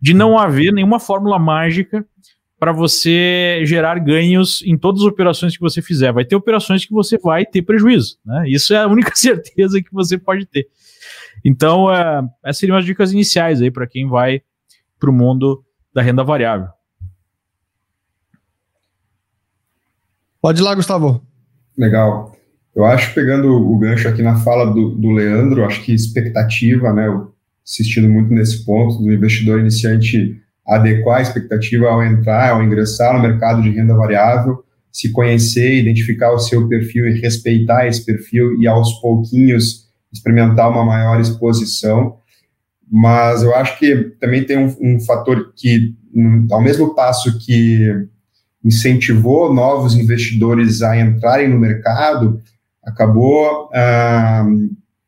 B: de não haver nenhuma fórmula mágica para você gerar ganhos em todas as operações que você fizer. Vai ter operações que você vai ter prejuízo. Né? Isso é a única <laughs> certeza que você pode ter. Então, é, essas seriam as dicas iniciais aí para quem vai para o mundo da renda variável.
A: Pode ir lá, Gustavo.
C: Legal. Eu acho, pegando o gancho aqui na fala do, do Leandro, acho que expectativa, né, assistindo muito nesse ponto, do investidor iniciante adequar a expectativa ao entrar, ao ingressar no mercado de renda variável, se conhecer, identificar o seu perfil e respeitar esse perfil e aos pouquinhos experimentar uma maior exposição mas eu acho que também tem um, um fator que, ao mesmo passo que incentivou novos investidores a entrarem no mercado, acabou ah,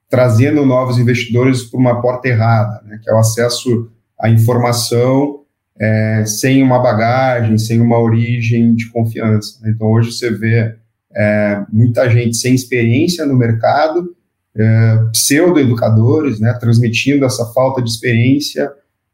C: trazendo novos investidores por uma porta errada, né, que é o acesso à informação é, sem uma bagagem, sem uma origem de confiança. Então, hoje você vê é, muita gente sem experiência no mercado é, pseudo-educadores, né, transmitindo essa falta de experiência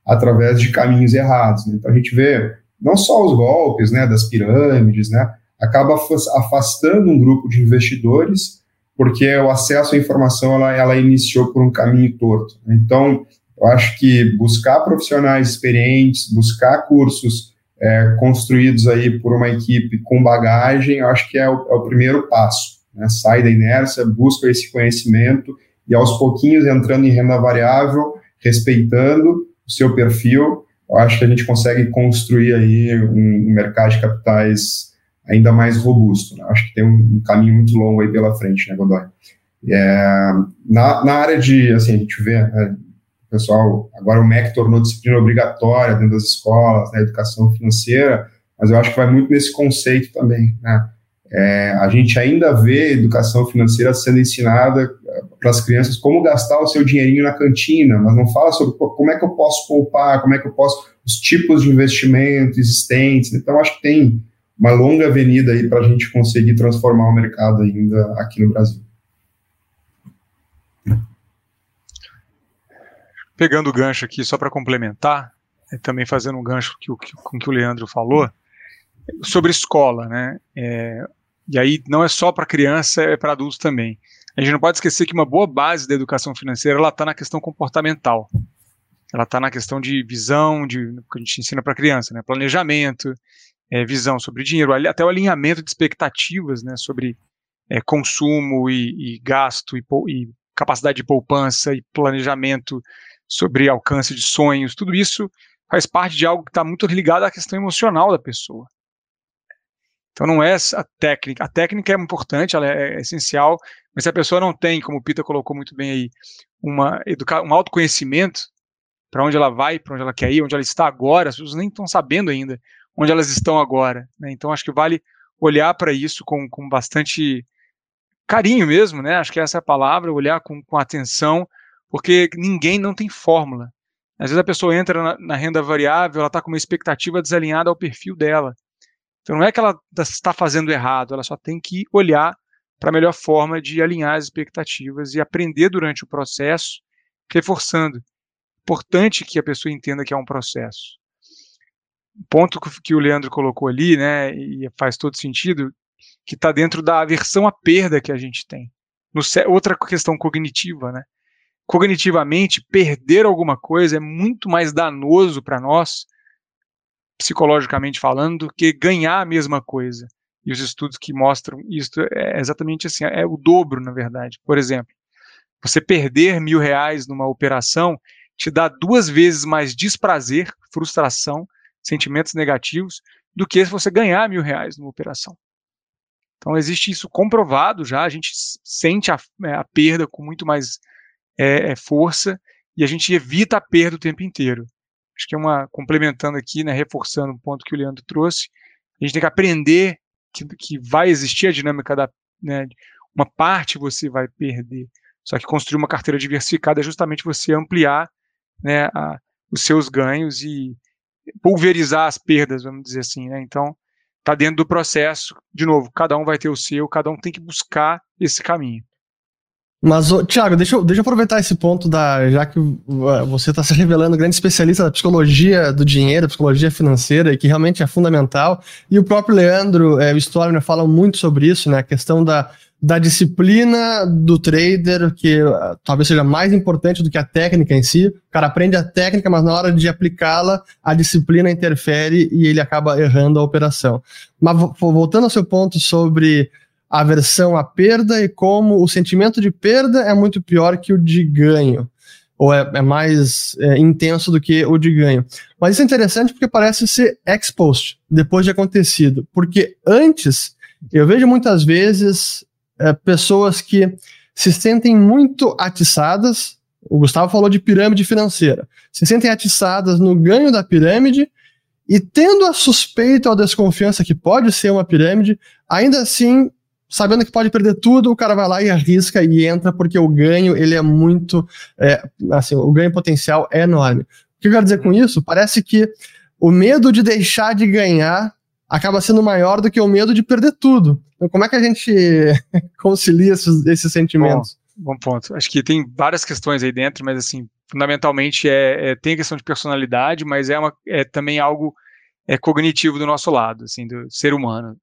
C: através de caminhos errados. Né? Então a gente vê não só os golpes né, das pirâmides, né, acaba afastando um grupo de investidores porque o acesso à informação ela, ela iniciou por um caminho torto. Então eu acho que buscar profissionais experientes, buscar cursos é, construídos aí por uma equipe com bagagem, eu acho que é o, é o primeiro passo né, sai da inércia, busca esse conhecimento e aos pouquinhos entrando em renda variável, respeitando o seu perfil, eu acho que a gente consegue construir aí um, um mercado de capitais ainda mais robusto. Né? Acho que tem um, um, caminho muito longo aí pela frente, né, Godoy? É, na, na área de, assim, a gente vê, né, pessoal, agora o MEC tornou disciplina obrigatória dentro das escolas, na né, educação financeira, mas eu acho que vai muito nesse conceito também, né? É, a gente ainda vê educação financeira sendo ensinada é, para as crianças como gastar o seu dinheirinho na cantina, mas não fala sobre como é que eu posso poupar, como é que eu posso, os tipos de investimento existentes. Então, acho que tem uma longa avenida aí para a gente conseguir transformar o mercado ainda aqui no Brasil.
D: Pegando o gancho aqui, só para complementar, também fazendo um gancho que, com o que o Leandro falou, sobre escola, né? É, e aí não é só para criança, é para adultos também. A gente não pode esquecer que uma boa base da educação financeira ela está na questão comportamental. Ela está na questão de visão, de que a gente ensina para criança, né? Planejamento, é, visão sobre dinheiro, até o alinhamento de expectativas, né? Sobre é, consumo e, e gasto e, e capacidade de poupança e planejamento sobre alcance de sonhos. Tudo isso faz parte de algo que está muito ligado à questão emocional da pessoa. Então não é a técnica. A técnica é importante, ela é, é essencial, mas se a pessoa não tem, como o Pita colocou muito bem aí, uma educa um autoconhecimento para onde ela vai, para onde ela quer ir, onde ela está agora, as pessoas nem estão sabendo ainda onde elas estão agora. Né? Então acho que vale olhar para isso com, com bastante carinho mesmo, né? Acho que essa é a palavra, olhar com, com atenção, porque ninguém não tem fórmula. Às vezes a pessoa entra na, na renda variável, ela está com uma expectativa desalinhada ao perfil dela. Então não é que ela está fazendo errado, ela só tem que olhar para a melhor forma de alinhar as expectativas e aprender durante o processo, reforçando. Importante que a pessoa entenda que é um processo. O ponto que o Leandro colocou ali, né, e faz todo sentido, que está dentro da aversão à perda que a gente tem. No, outra questão cognitiva, né? Cognitivamente, perder alguma coisa é muito mais danoso para nós psicologicamente falando, do que ganhar a mesma coisa. E os estudos que mostram isso é exatamente assim, é o dobro, na verdade. Por exemplo, você perder mil reais numa operação te dá duas vezes mais desprazer, frustração, sentimentos negativos, do que se você ganhar mil reais numa operação. Então existe isso comprovado já, a gente sente a, é, a perda com muito mais é, é, força e a gente evita a perda o tempo inteiro. Acho que é uma, complementando aqui, né, reforçando um ponto que o Leandro trouxe, a gente tem que aprender que, que vai existir a dinâmica da, né, uma parte você vai perder. Só que construir uma carteira diversificada é justamente você ampliar né, a, os seus ganhos e pulverizar as perdas, vamos dizer assim. Né? Então, está dentro do processo. De novo, cada um vai ter o seu, cada um tem que buscar esse caminho.
A: Mas, Tiago, deixa eu, deixa eu aproveitar esse ponto da. Já que você está se revelando grande especialista da psicologia do dinheiro, psicologia financeira, e que realmente é fundamental. E o próprio Leandro, é, o Stormer, fala muito sobre isso, né? A questão da, da disciplina do trader, que uh, talvez seja mais importante do que a técnica em si. O cara aprende a técnica, mas na hora de aplicá-la, a disciplina interfere e ele acaba errando a operação. Mas voltando ao seu ponto sobre aversão à perda e como o sentimento de perda é muito pior que o de ganho, ou é, é mais é, intenso do que o de ganho. Mas isso é interessante porque parece ser exposed depois de acontecido, porque antes eu vejo muitas vezes é, pessoas que se sentem muito atiçadas. O Gustavo falou de pirâmide financeira. Se sentem atiçadas no ganho da pirâmide e tendo a suspeita ou a desconfiança que pode ser uma pirâmide, ainda assim, sabendo que pode perder tudo, o cara vai lá e arrisca e entra porque o ganho ele é muito, é, assim, o ganho potencial é enorme. O que eu quero dizer com isso? Parece que o medo de deixar de ganhar acaba sendo maior do que o medo de perder tudo. Então, como é que a gente <laughs> concilia esses, esses sentimentos?
D: Bom, bom, ponto. Acho que tem várias questões aí dentro, mas assim, fundamentalmente é, é tem a questão de personalidade, mas é, uma, é também algo é, cognitivo do nosso lado, assim, do ser humano.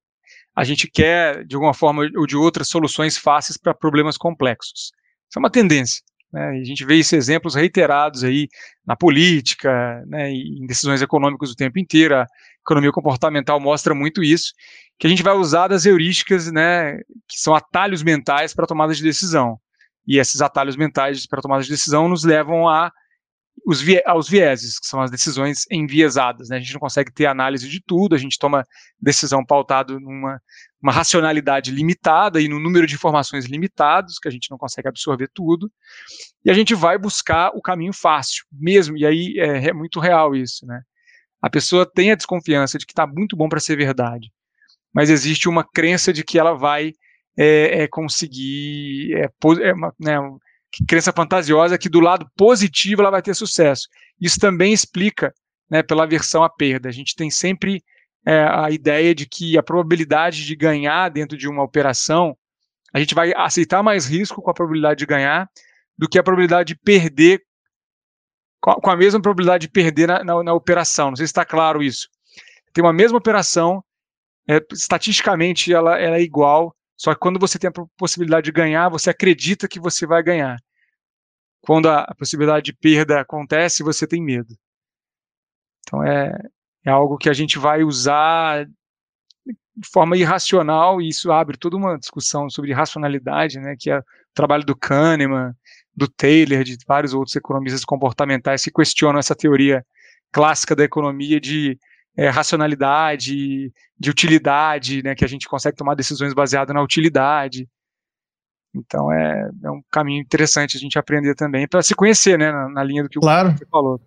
D: A gente quer, de alguma forma ou de outra, soluções fáceis para problemas complexos. Isso é uma tendência. Né? A gente vê esses exemplos reiterados aí na política, né, em decisões econômicas o tempo inteiro. A economia comportamental mostra muito isso, que a gente vai usar das heurísticas, né, que são atalhos mentais para tomada de decisão. E esses atalhos mentais para tomada de decisão nos levam a os aos vieses, que são as decisões enviesadas. Né? A gente não consegue ter análise de tudo, a gente toma decisão pautado numa uma racionalidade limitada e no número de informações limitados, que a gente não consegue absorver tudo, e a gente vai buscar o caminho fácil, mesmo, e aí é, é muito real isso, né? A pessoa tem a desconfiança de que está muito bom para ser verdade, mas existe uma crença de que ela vai é, é conseguir, é, é né, crença fantasiosa que do lado positivo ela vai ter sucesso. Isso também explica, né, pela versão à perda. A gente tem sempre é, a ideia de que a probabilidade de ganhar dentro de uma operação, a gente vai aceitar mais risco com a probabilidade de ganhar do que a probabilidade de perder com a mesma probabilidade de perder na, na, na operação. Não sei se está claro isso. Tem uma mesma operação, é, estatisticamente ela, ela é igual, só que quando você tem a possibilidade de ganhar, você acredita que você vai ganhar. Quando a, possibilidade de perda acontece, você tem medo. Então é, é algo que a gente vai usar de forma irracional, e isso abre toda uma discussão sobre racionalidade, né, que é o trabalho do Kahneman, do Taylor, de vários outros economistas comportamentais que questionam essa teoria clássica da economia de é, racionalidade, de utilidade, né, que a gente consegue tomar decisões baseadas na utilidade. Então é, é um caminho interessante a gente aprender também para se conhecer, né, na, na, linha do que
A: claro.
D: você falou.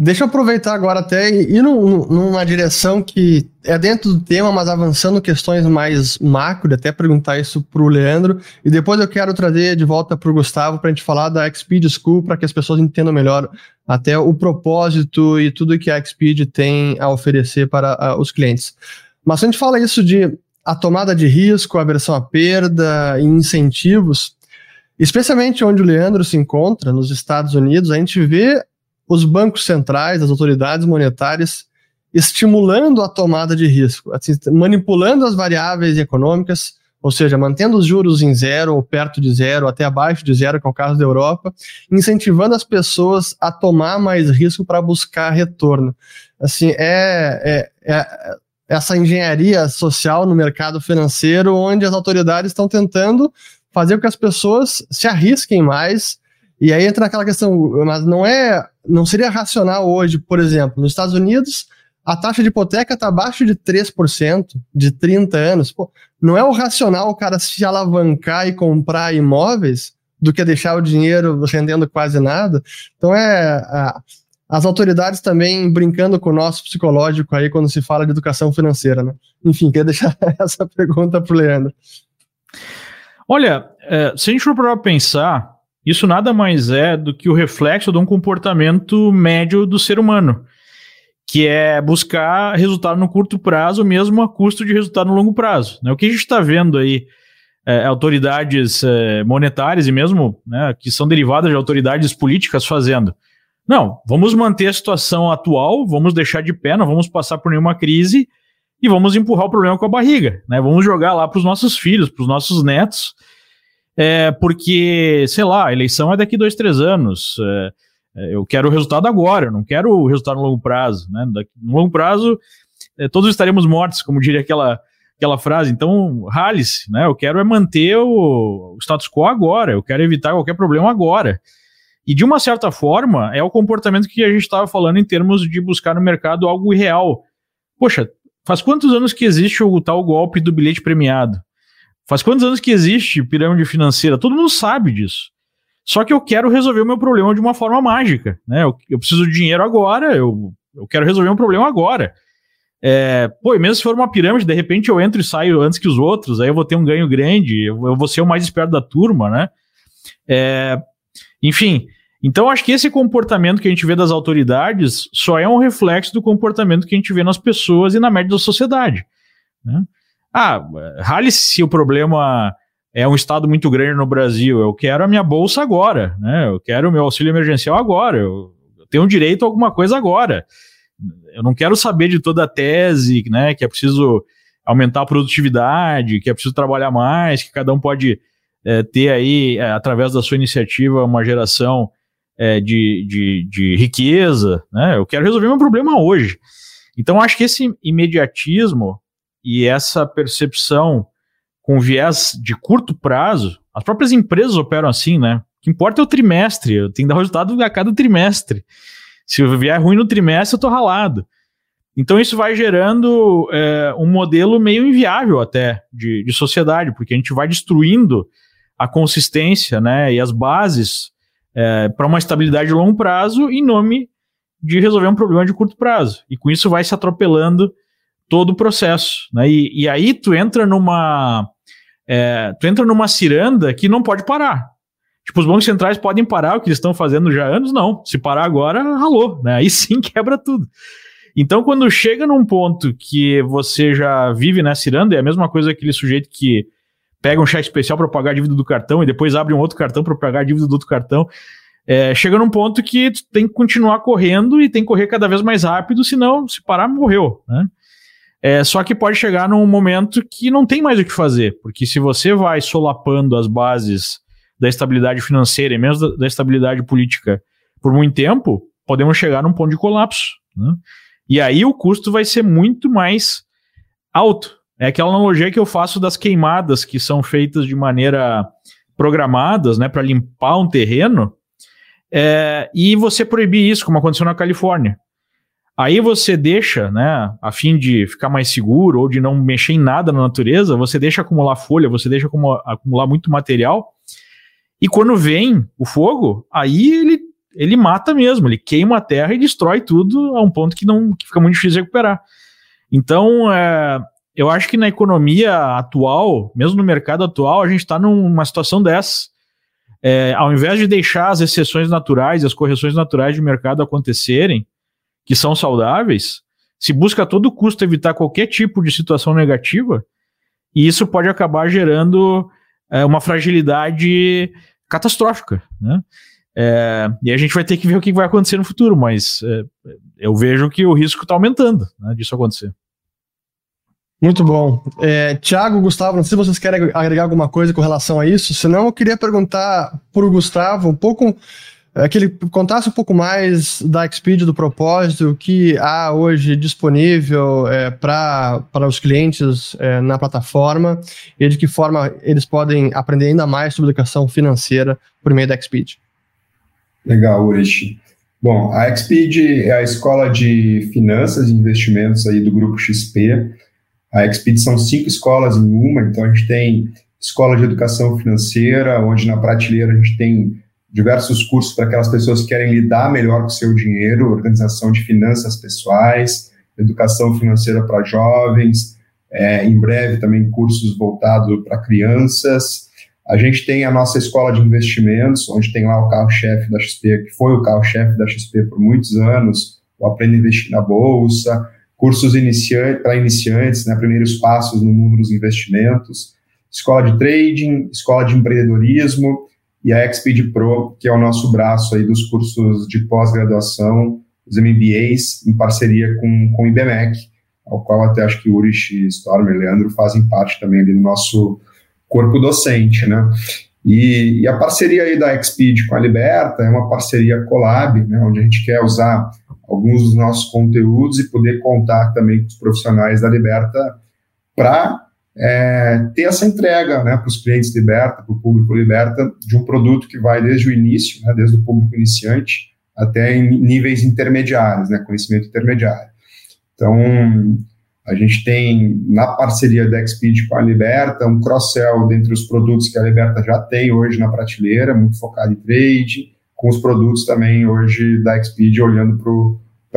A: Deixa eu aproveitar agora até e ir numa direção que é dentro do tema, mas avançando questões mais macro, até perguntar isso para o Leandro, e depois eu quero trazer de volta para o Gustavo para a gente falar da Xpeed School, para que as pessoas entendam melhor até o propósito e tudo que a Xpeed tem a oferecer para uh, os clientes. Mas se a gente fala isso de a tomada de risco, a versão à perda e incentivos, especialmente onde o Leandro se encontra, nos Estados Unidos, a gente vê os bancos centrais, as autoridades monetárias, estimulando a tomada de risco, assim, manipulando as variáveis econômicas, ou seja, mantendo os juros em zero ou perto de zero, até abaixo de zero, que é o caso da Europa, incentivando as pessoas a tomar mais risco para buscar retorno. Assim, é, é, é essa engenharia social no mercado financeiro, onde as autoridades estão tentando fazer com que as pessoas se arrisquem mais e aí entra aquela questão, mas não é, não seria racional hoje, por exemplo, nos Estados Unidos, a taxa de hipoteca está abaixo de 3%, de 30 anos. Pô, não é o racional o cara se alavancar e comprar imóveis do que deixar o dinheiro rendendo quase nada. Então é a, as autoridades também brincando com o nosso psicológico aí quando se fala de educação financeira, né? Enfim, queria deixar <laughs> essa pergunta para o Leandro.
B: Olha, é, se a gente for para pensar, isso nada mais é do que o reflexo de um comportamento médio do ser humano que é buscar resultado no curto prazo, mesmo a custo de resultado no longo prazo. Né? O que a gente está vendo aí, é, autoridades é, monetárias e mesmo né, que são derivadas de autoridades políticas fazendo. Não, vamos manter a situação atual, vamos deixar de pé, não vamos passar por nenhuma crise e vamos empurrar o problema com a barriga. Né? Vamos jogar lá para os nossos filhos, para os nossos netos, é, porque, sei lá, a eleição é daqui dois, três anos. É, é, eu quero o resultado agora, eu não quero o resultado no longo prazo. Né? No longo prazo, é, todos estaremos mortos, como diria aquela, aquela frase. Então, rale-se, né? Eu quero é manter o, o status quo agora, eu quero evitar qualquer problema agora. E de uma certa forma, é o comportamento que a gente estava falando em termos de buscar no mercado algo irreal. Poxa, faz quantos anos que existe o tal golpe do bilhete premiado? Faz quantos anos que existe pirâmide financeira? Todo mundo sabe disso. Só que eu quero resolver o meu problema de uma forma mágica, né? Eu, eu preciso de dinheiro agora, eu, eu quero resolver um problema agora. É, pô, e mesmo se for uma pirâmide, de repente eu entro e saio antes que os outros, aí eu vou ter um ganho grande, eu, eu vou ser o mais esperto da turma, né? É, enfim, então acho que esse comportamento que a gente vê das autoridades só é um reflexo do comportamento que a gente vê nas pessoas e na média da sociedade. Né? Ah, rale se o problema é um estado muito grande no Brasil, eu quero a minha bolsa agora, né? Eu quero o meu auxílio emergencial agora, eu, tenho direito a alguma coisa agora. Eu não quero saber de toda a tese, né? Que é preciso aumentar a produtividade, que é preciso trabalhar mais, que cada um pode é, ter aí, é, através da sua iniciativa, uma geração é, de, de, de riqueza, né? Eu quero resolver meu problema hoje. Então, acho que esse imediatismo e essa percepção com viés de curto prazo, as próprias empresas operam assim, né? O que importa é o trimestre, eu tenho que dar resultado a cada trimestre. Se vier ruim no trimestre, eu tô ralado. Então isso vai gerando é, um modelo meio inviável até de, de sociedade, porque a gente vai destruindo a consistência né, e as bases é, para uma estabilidade de longo prazo em nome de resolver um problema de curto prazo. E com isso vai se atropelando todo o processo. Né? E, e aí tu entra numa é, tu entra numa ciranda que não pode parar. Tipo, os bancos centrais podem parar o que eles estão fazendo já há anos? Não. Se parar agora, ralou, né? Aí sim <laughs> quebra tudo. Então, quando chega num ponto que você já vive nessa ciranda, é a mesma coisa aquele sujeito que pega um cheque especial para pagar a dívida do cartão e depois abre um outro cartão para pagar a dívida do outro cartão. É, chega num ponto que tu tem que continuar correndo e tem que correr cada vez mais rápido, senão, se parar, morreu, né? É, só que pode chegar num momento que não tem mais o que fazer, porque se você vai solapando as bases da estabilidade financeira e mesmo da, da estabilidade política por muito tempo, podemos chegar num ponto de colapso. Né? E aí o custo vai ser muito mais alto. É aquela analogia que eu faço das queimadas que são feitas de maneira programadas, né, para limpar um terreno, é, e você proibir isso, como aconteceu na Califórnia. Aí você deixa, né, a fim de ficar mais seguro ou de não mexer em nada na natureza, você deixa acumular folha, você deixa acumular muito material. E quando vem o fogo, aí ele, ele mata mesmo, ele queima a terra e destrói tudo a um ponto que não que fica muito difícil de recuperar. Então, é, eu acho que na economia atual, mesmo no mercado atual, a gente está numa situação dessa. É, ao invés de deixar as exceções naturais, as correções naturais de mercado acontecerem, que são saudáveis, se busca a todo custo evitar qualquer tipo de situação negativa, e isso pode acabar gerando é, uma fragilidade catastrófica, né? É, e a gente vai ter que ver o que vai acontecer no futuro, mas é, eu vejo que o risco está aumentando né, disso acontecer.
A: Muito bom. É, Tiago, Gustavo, não sei se vocês querem agregar alguma coisa com relação a isso, senão eu queria perguntar para o Gustavo um pouco é, que ele contasse um pouco mais da Xpeed, do propósito, o que há hoje disponível é, para os clientes é, na plataforma e de que forma eles podem aprender ainda mais sobre educação financeira por meio da Xpeed.
C: Legal, Urish. Bom, a Exped é a escola de finanças e investimentos aí do grupo XP. A Exped são cinco escolas em uma, então a gente tem escola de educação financeira, onde na prateleira a gente tem diversos cursos para aquelas pessoas que querem lidar melhor com o seu dinheiro, organização de finanças pessoais, educação financeira para jovens, é, em breve também cursos voltados para crianças, a gente tem a nossa escola de investimentos, onde tem lá o carro-chefe da XP, que foi o carro-chefe da XP por muitos anos, o Aprenda a Investir na Bolsa, cursos para iniciantes, né, primeiros passos no mundo dos investimentos, escola de trading, escola de empreendedorismo e a Exped Pro, que é o nosso braço aí dos cursos de pós-graduação, os MBAs, em parceria com, com o IBMEC, ao qual até acho que Urich, Stormer Leandro fazem parte também do nosso corpo docente, né? E, e, a parceria aí da Exped com a Liberta é uma parceria collab, né, onde a gente quer usar alguns dos nossos conteúdos e poder contar também com os profissionais da Liberta para é, ter essa entrega né, para os clientes Liberta, para o público Liberta, de um produto que vai desde o início, né, desde o público iniciante até em níveis intermediários, né, conhecimento intermediário. Então, a gente tem, na parceria da Exped com a Liberta, um cross-sell dentre os produtos que a Liberta já tem hoje na prateleira, muito focado em trade, com os produtos também hoje da Exped olhando para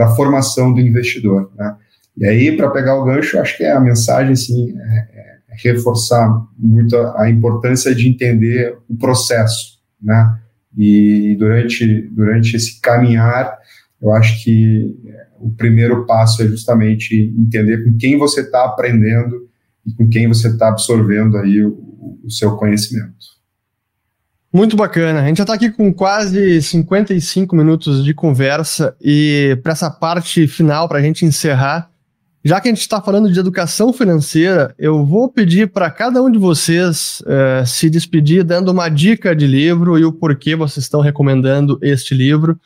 C: a formação do investidor. Né? E aí, para pegar o gancho, acho que é a mensagem assim, é, é reforçar muito a, a, importância de entender o processo. Né? E durante, durante esse caminhar, eu acho que o primeiro passo é justamente entender com quem você está aprendendo e com quem você está absorvendo aí o, o, seu conhecimento.
A: Muito bacana. A gente já está aqui com quase 55 minutos de conversa e para essa parte final, para a gente encerrar, já que a gente está falando de educação financeira, eu vou pedir para cada um de vocês uh, se despedir dando uma dica de livro e o porquê vocês estão recomendando este livro.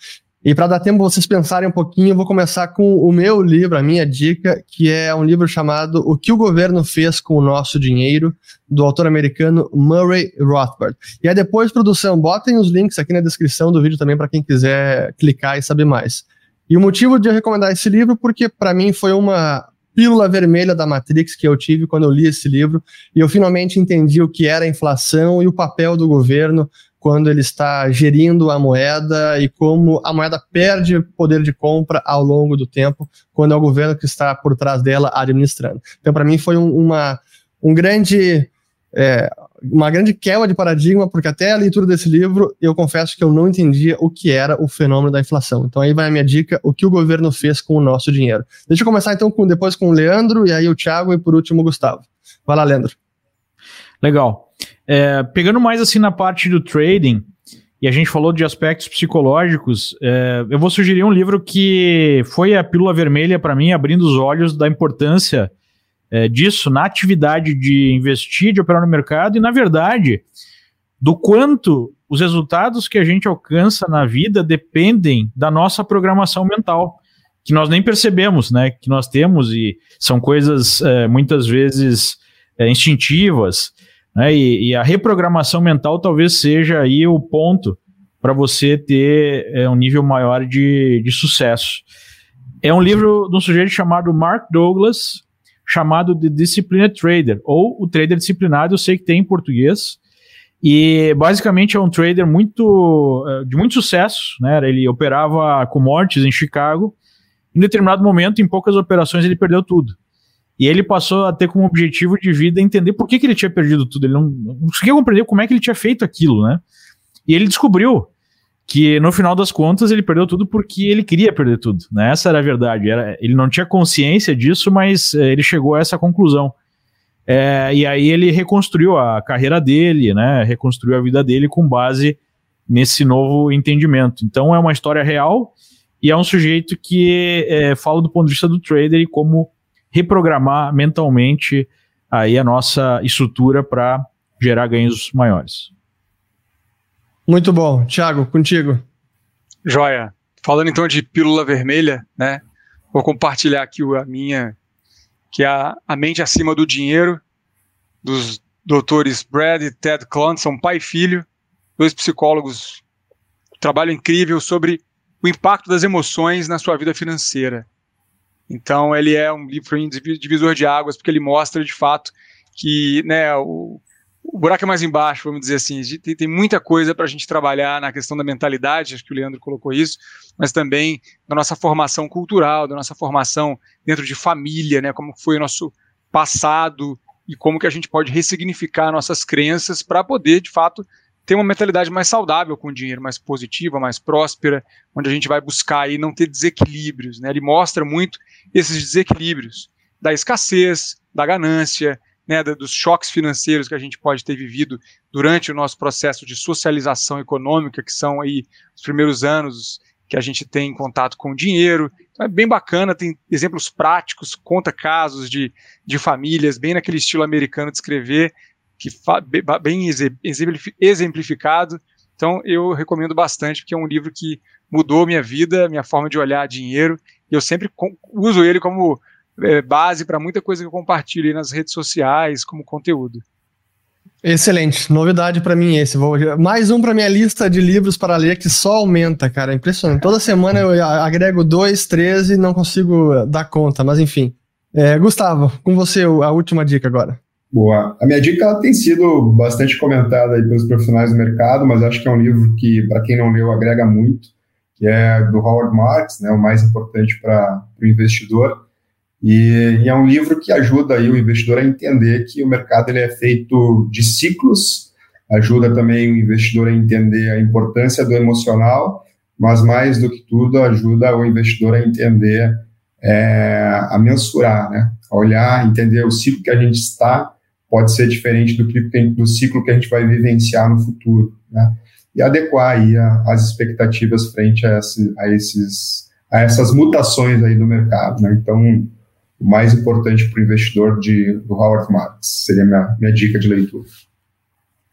A: E para dar tempo vocês pensarem um pouquinho, eu vou começar com o meu livro, a minha dica, que é um livro chamado O que o governo fez com o nosso dinheiro, do autor americano Murray Rothbard. E aí depois, produção, botem os links aqui na descrição do vídeo também para quem quiser clicar e saber mais. E o motivo de eu recomendar esse livro, porque para mim foi uma pílula vermelha da Matrix que eu tive quando eu li esse livro, e eu finalmente entendi o que era a inflação e o papel do governo quando ele está gerindo a moeda e como a moeda perde poder de compra ao longo do tempo, quando é o governo que está por trás dela administrando. Então, para mim, foi um, uma, um grande. É, uma grande quebra de paradigma, porque até a leitura desse livro eu confesso que eu não entendia o que era o fenômeno da inflação. Então aí vai a minha dica, o que o governo fez com o nosso dinheiro. Deixa eu começar então com, depois com o Leandro, e aí o Thiago, e por último o Gustavo. Vai lá, Leandro.
B: Legal. É, pegando mais assim na parte do trading, e a gente falou de aspectos psicológicos, é, eu vou sugerir um livro que foi a pílula vermelha para mim, abrindo os olhos da importância é, disso na atividade de investir, de operar no mercado, e na verdade, do quanto os resultados que a gente alcança na vida dependem da nossa programação mental, que nós nem percebemos, né? Que nós temos e são coisas é, muitas vezes é, instintivas. Né? E, e, a reprogramação mental talvez seja aí o ponto para você ter é, um nível maior de, de sucesso. É um livro de um sujeito chamado Mark Douglas, chamado de Disciplined Trader, ou o Trader Disciplinado, eu sei que tem em português. E basicamente é um trader muito é, de muito sucesso, né? Ele operava commodities em Chicago. Em determinado momento, em poucas operações, ele perdeu tudo. E ele passou a ter como objetivo de vida entender por que, que ele tinha perdido tudo. Ele não, não conseguia compreender como é que ele tinha feito aquilo, né? E ele descobriu que no final das contas ele perdeu tudo porque ele queria perder tudo. Né? Essa era a verdade. Era, ele não tinha consciência disso, mas é, ele chegou a essa conclusão. É, e aí ele reconstruiu a carreira dele, né? Reconstruiu a vida dele com base nesse novo entendimento. Então é uma história real e é um sujeito que é, fala do ponto de vista do trader e como reprogramar mentalmente aí a nossa estrutura para gerar ganhos maiores.
A: Muito bom. Tiago, contigo.
D: Joia. Falando então de pílula vermelha, né? Vou compartilhar aqui a minha, que é a, a mente acima do dinheiro, dos doutores Brad e Ted Clon, são pai e filho, dois psicólogos, trabalho incrível sobre o impacto das emoções na sua vida financeira. Então, ele é um livro divisor de águas, porque ele mostra de fato que né, o, o buraco é mais embaixo, vamos dizer assim. Tem, tem muita coisa para a gente trabalhar na questão da mentalidade, acho que o Leandro colocou isso, mas também da nossa formação cultural, da nossa formação dentro de família, né, como foi o nosso passado e como que a gente pode ressignificar nossas crenças para poder, de fato, ter uma mentalidade mais saudável com o dinheiro, mais positiva, mais próspera, onde a gente vai buscar aí não ter desequilíbrios. Né? Ele mostra muito esses desequilíbrios da escassez, da ganância, né, dos choques financeiros que a gente pode ter vivido durante o nosso processo de socialização econômica, que são aí os primeiros anos que a gente tem contato com o dinheiro. Então é bem bacana, tem exemplos práticos, conta casos de, de famílias, bem naquele estilo americano de escrever, que bem exemplificado. Então eu recomendo bastante, porque é um livro que mudou minha vida, minha forma de olhar dinheiro, eu sempre uso ele como é, base para muita coisa que eu compartilho nas redes sociais, como conteúdo.
A: Excelente, novidade para mim esse. Vou mais um para minha lista de livros para ler que só aumenta, cara, é impressionante. Toda semana eu agrego dois, três e não consigo dar conta, mas enfim. É, Gustavo, com você a última dica agora.
C: Boa. A minha dica tem sido bastante comentada aí pelos profissionais do mercado, mas acho que é um livro que, para quem não leu, agrega muito, que é do Howard Marks, né, o mais importante para o investidor. E, e, é um livro que ajuda aí o investidor a entender que o mercado ele é feito de ciclos, ajuda também o investidor a entender a importância do emocional, mas mais do que tudo ajuda o investidor a entender, é, a mensurar, né, a olhar, entender o ciclo que a gente está pode ser diferente do, que, do ciclo que a gente vai vivenciar no futuro, né? E adequar aí a, as expectativas frente a, esse, a, esses, a essas mutações aí do mercado, né? Então, o mais importante para o investidor de, do Howard Marks seria minha, minha dica de leitura.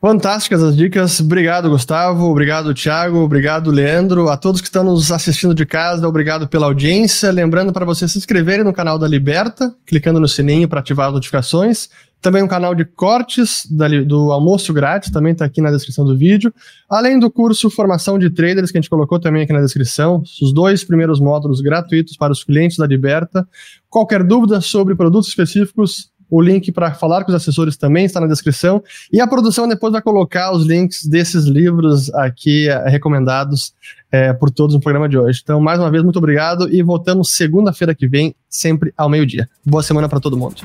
A: Fantásticas as dicas. Obrigado, Gustavo. Obrigado, Thiago. Obrigado, Leandro. A todos que estão nos assistindo de casa, obrigado pela audiência. Lembrando para vocês se inscreverem no canal da Liberta, clicando no sininho para ativar as notificações. Também um canal de cortes do almoço grátis, também está aqui na descrição do vídeo. Além do curso Formação de Traders, que a gente colocou também aqui na descrição. Os dois primeiros módulos gratuitos para os clientes da Liberta. Qualquer dúvida sobre produtos específicos, o link para falar com os assessores também está na descrição. E a produção depois vai colocar os links desses livros aqui é, recomendados é, por todos no programa de hoje. Então, mais uma vez, muito obrigado e voltamos segunda-feira que vem, sempre ao meio-dia. Boa semana para todo mundo.